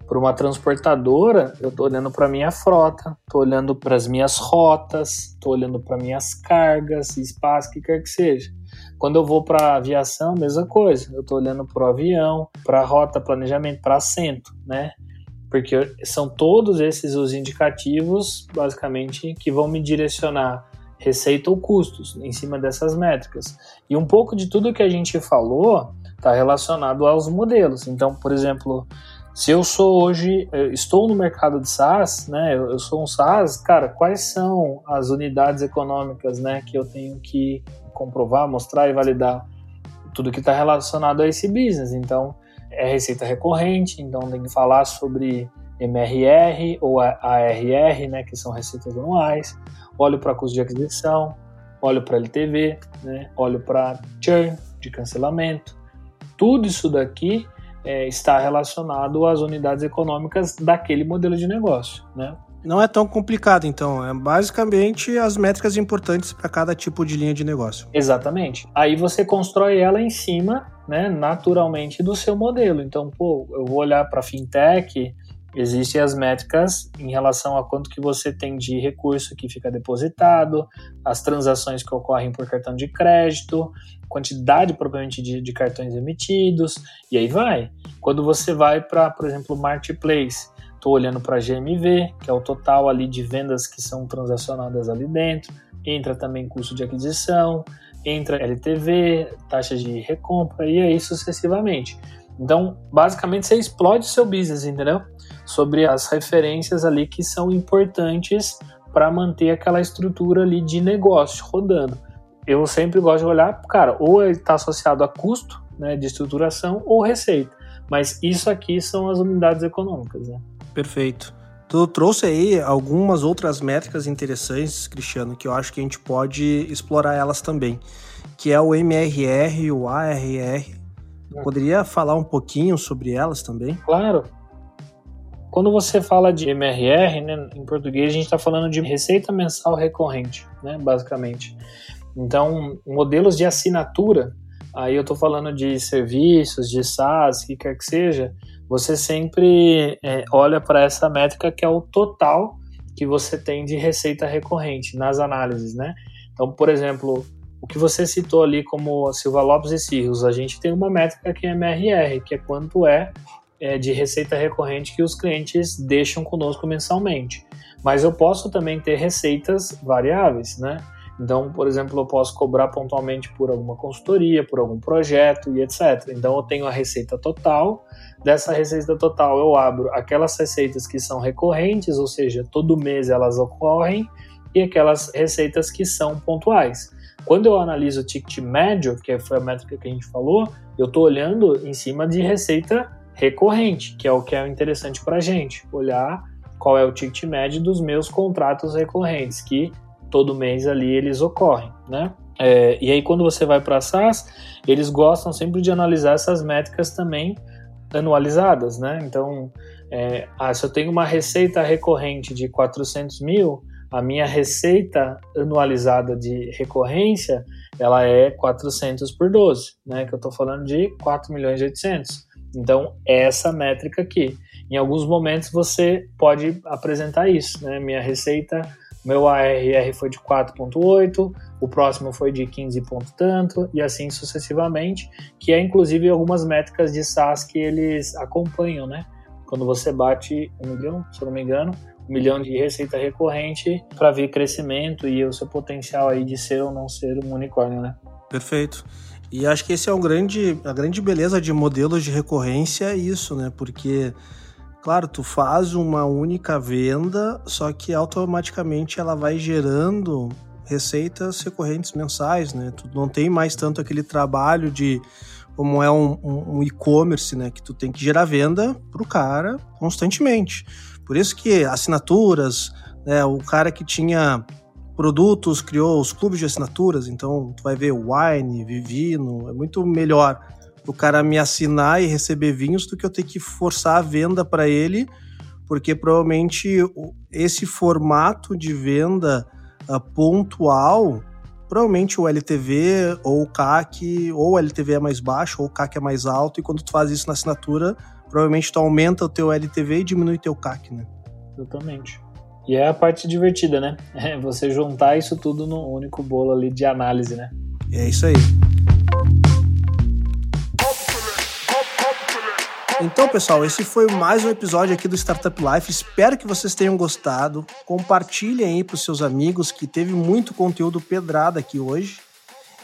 [SPEAKER 4] para uma transportadora, eu estou olhando para minha frota, estou olhando para as minhas rotas, estou olhando para minhas cargas, espaço, que quer que seja. Quando eu vou para aviação, mesma coisa. Eu estou olhando para o avião, para rota, planejamento, para assento, né? Porque são todos esses os indicativos, basicamente, que vão me direcionar receita ou custos em cima dessas métricas. E um pouco de tudo que a gente falou está relacionado aos modelos. Então, por exemplo, se eu sou hoje, eu estou no mercado de SaaS, né? Eu, eu, sou um SaaS, cara, quais são as unidades econômicas, né, que eu tenho que comprovar, mostrar e validar tudo que está relacionado a esse business. Então, é receita recorrente, então tem que falar sobre MRR ou ARR, né, que são receitas anuais. Olho para custo de aquisição, olho para LTV, né, olho para churn de cancelamento. Tudo isso daqui é, está relacionado às unidades econômicas daquele modelo de negócio, né?
[SPEAKER 2] Não é tão complicado, então. É basicamente as métricas importantes para cada tipo de linha de negócio.
[SPEAKER 4] Exatamente. Aí você constrói ela em cima, né, naturalmente, do seu modelo. Então, pô, eu vou olhar para fintech, existem as métricas em relação a quanto que você tem de recurso que fica depositado, as transações que ocorrem por cartão de crédito, quantidade propriamente de, de cartões emitidos, e aí vai. Quando você vai para, por exemplo, marketplace, estou olhando para GMV, que é o total ali de vendas que são transacionadas ali dentro, entra também custo de aquisição, entra LTV, taxa de recompra e aí sucessivamente. Então, basicamente, você explode seu business, entendeu? Sobre as referências ali que são importantes para manter aquela estrutura ali de negócio rodando. Eu sempre gosto de olhar, cara, ou está associado a custo né, de estruturação ou receita. Mas isso aqui são as unidades econômicas, né?
[SPEAKER 2] Perfeito. Tu trouxe aí algumas outras métricas interessantes, Cristiano, que eu acho que a gente pode explorar elas também, que é o MRR e o ARR. Hum. Poderia falar um pouquinho sobre elas também?
[SPEAKER 4] Claro. Quando você fala de MRR, né, em português, a gente está falando de receita mensal recorrente, né, basicamente. Então, modelos de assinatura, aí eu estou falando de serviços, de SaaS, que quer que seja, você sempre é, olha para essa métrica que é o total que você tem de receita recorrente nas análises, né? Então, por exemplo, o que você citou ali como Silva Lopes e Cirros, a gente tem uma métrica que é MRR, que é quanto é, é de receita recorrente que os clientes deixam conosco mensalmente. Mas eu posso também ter receitas variáveis, né? Então, por exemplo, eu posso cobrar pontualmente por alguma consultoria, por algum projeto e etc. Então, eu tenho a receita total. Dessa receita total, eu abro aquelas receitas que são recorrentes, ou seja, todo mês elas ocorrem, e aquelas receitas que são pontuais. Quando eu analiso o ticket médio, que foi a métrica que a gente falou, eu estou olhando em cima de receita recorrente, que é o que é interessante para a gente, olhar qual é o ticket médio dos meus contratos recorrentes, que todo mês ali eles ocorrem, né? É, e aí quando você vai para SaaS, eles gostam sempre de analisar essas métricas também anualizadas, né? Então, é, ah, se eu tenho uma receita recorrente de 400 mil, a minha receita anualizada de recorrência, ela é 400 por 12, né? Que eu estou falando de 4 milhões e 800. Então, é essa métrica aqui. Em alguns momentos você pode apresentar isso, né? Minha receita meu ARR foi de 4.8, o próximo foi de 15 ponto tanto, e assim sucessivamente, que é inclusive algumas métricas de SaaS que eles acompanham, né? Quando você bate um milhão, se eu não me engano, um milhão de receita recorrente para ver crescimento e o seu potencial aí de ser ou não ser um unicórnio, né?
[SPEAKER 2] Perfeito. E acho que esse é um grande, a grande beleza de modelos de recorrência é isso, né? Porque Claro, tu faz uma única venda, só que automaticamente ela vai gerando receitas recorrentes mensais, né? Tu não tem mais tanto aquele trabalho de como é um, um, um e-commerce, né? Que tu tem que gerar venda pro cara constantemente. Por isso que assinaturas, né? O cara que tinha produtos criou os clubes de assinaturas, então tu vai ver Wine, Vivino, é muito melhor o cara me assinar e receber vinhos do que eu ter que forçar a venda para ele, porque provavelmente esse formato de venda uh, pontual, provavelmente o LTV ou o CAC, ou o LTV é mais baixo, ou o CAC é mais alto, e quando tu faz isso na assinatura, provavelmente tu aumenta o teu LTV e diminui o teu CAC, né?
[SPEAKER 4] Exatamente. E é a parte divertida, né? É você juntar isso tudo num único bolo ali de análise, né?
[SPEAKER 2] É isso aí. Então, pessoal, esse foi mais um episódio aqui do Startup Life. Espero que vocês tenham gostado. Compartilhem aí para os seus amigos, que teve muito conteúdo pedrado aqui hoje.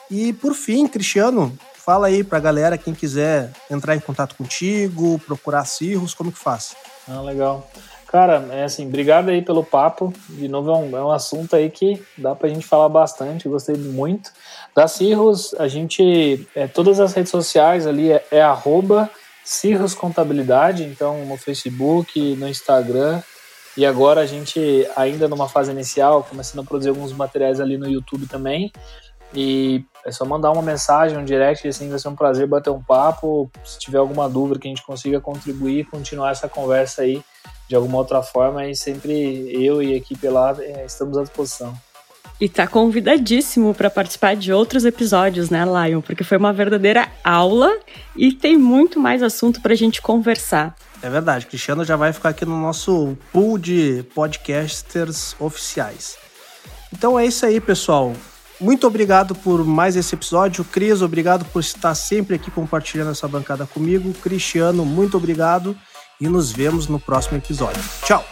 [SPEAKER 2] E por fim, Cristiano, fala aí para a galera, quem quiser entrar em contato contigo, procurar Cirros, como que faz?
[SPEAKER 4] Ah, legal. Cara, é assim, obrigado aí pelo papo. De novo, é um, é um assunto aí que dá pra gente falar bastante, gostei muito. Da Cirros, a gente, é, todas as redes sociais ali é, é arroba Cirrus Contabilidade, então no Facebook, no Instagram. E agora a gente, ainda numa fase inicial, começando a produzir alguns materiais ali no YouTube também. E é só mandar uma mensagem, um direct, assim, vai ser um prazer bater um papo. Se tiver alguma dúvida que a gente consiga contribuir, continuar essa conversa aí de alguma outra forma, e sempre eu e a equipe lá é, estamos à disposição.
[SPEAKER 3] E tá convidadíssimo para participar de outros episódios, né, Lion? Porque foi uma verdadeira aula e tem muito mais assunto para a gente conversar.
[SPEAKER 2] É verdade, Cristiano já vai ficar aqui no nosso pool de podcasters oficiais. Então é isso aí, pessoal. Muito obrigado por mais esse episódio. Cris, obrigado por estar sempre aqui compartilhando essa bancada comigo. Cristiano, muito obrigado. E nos vemos no próximo episódio. Tchau!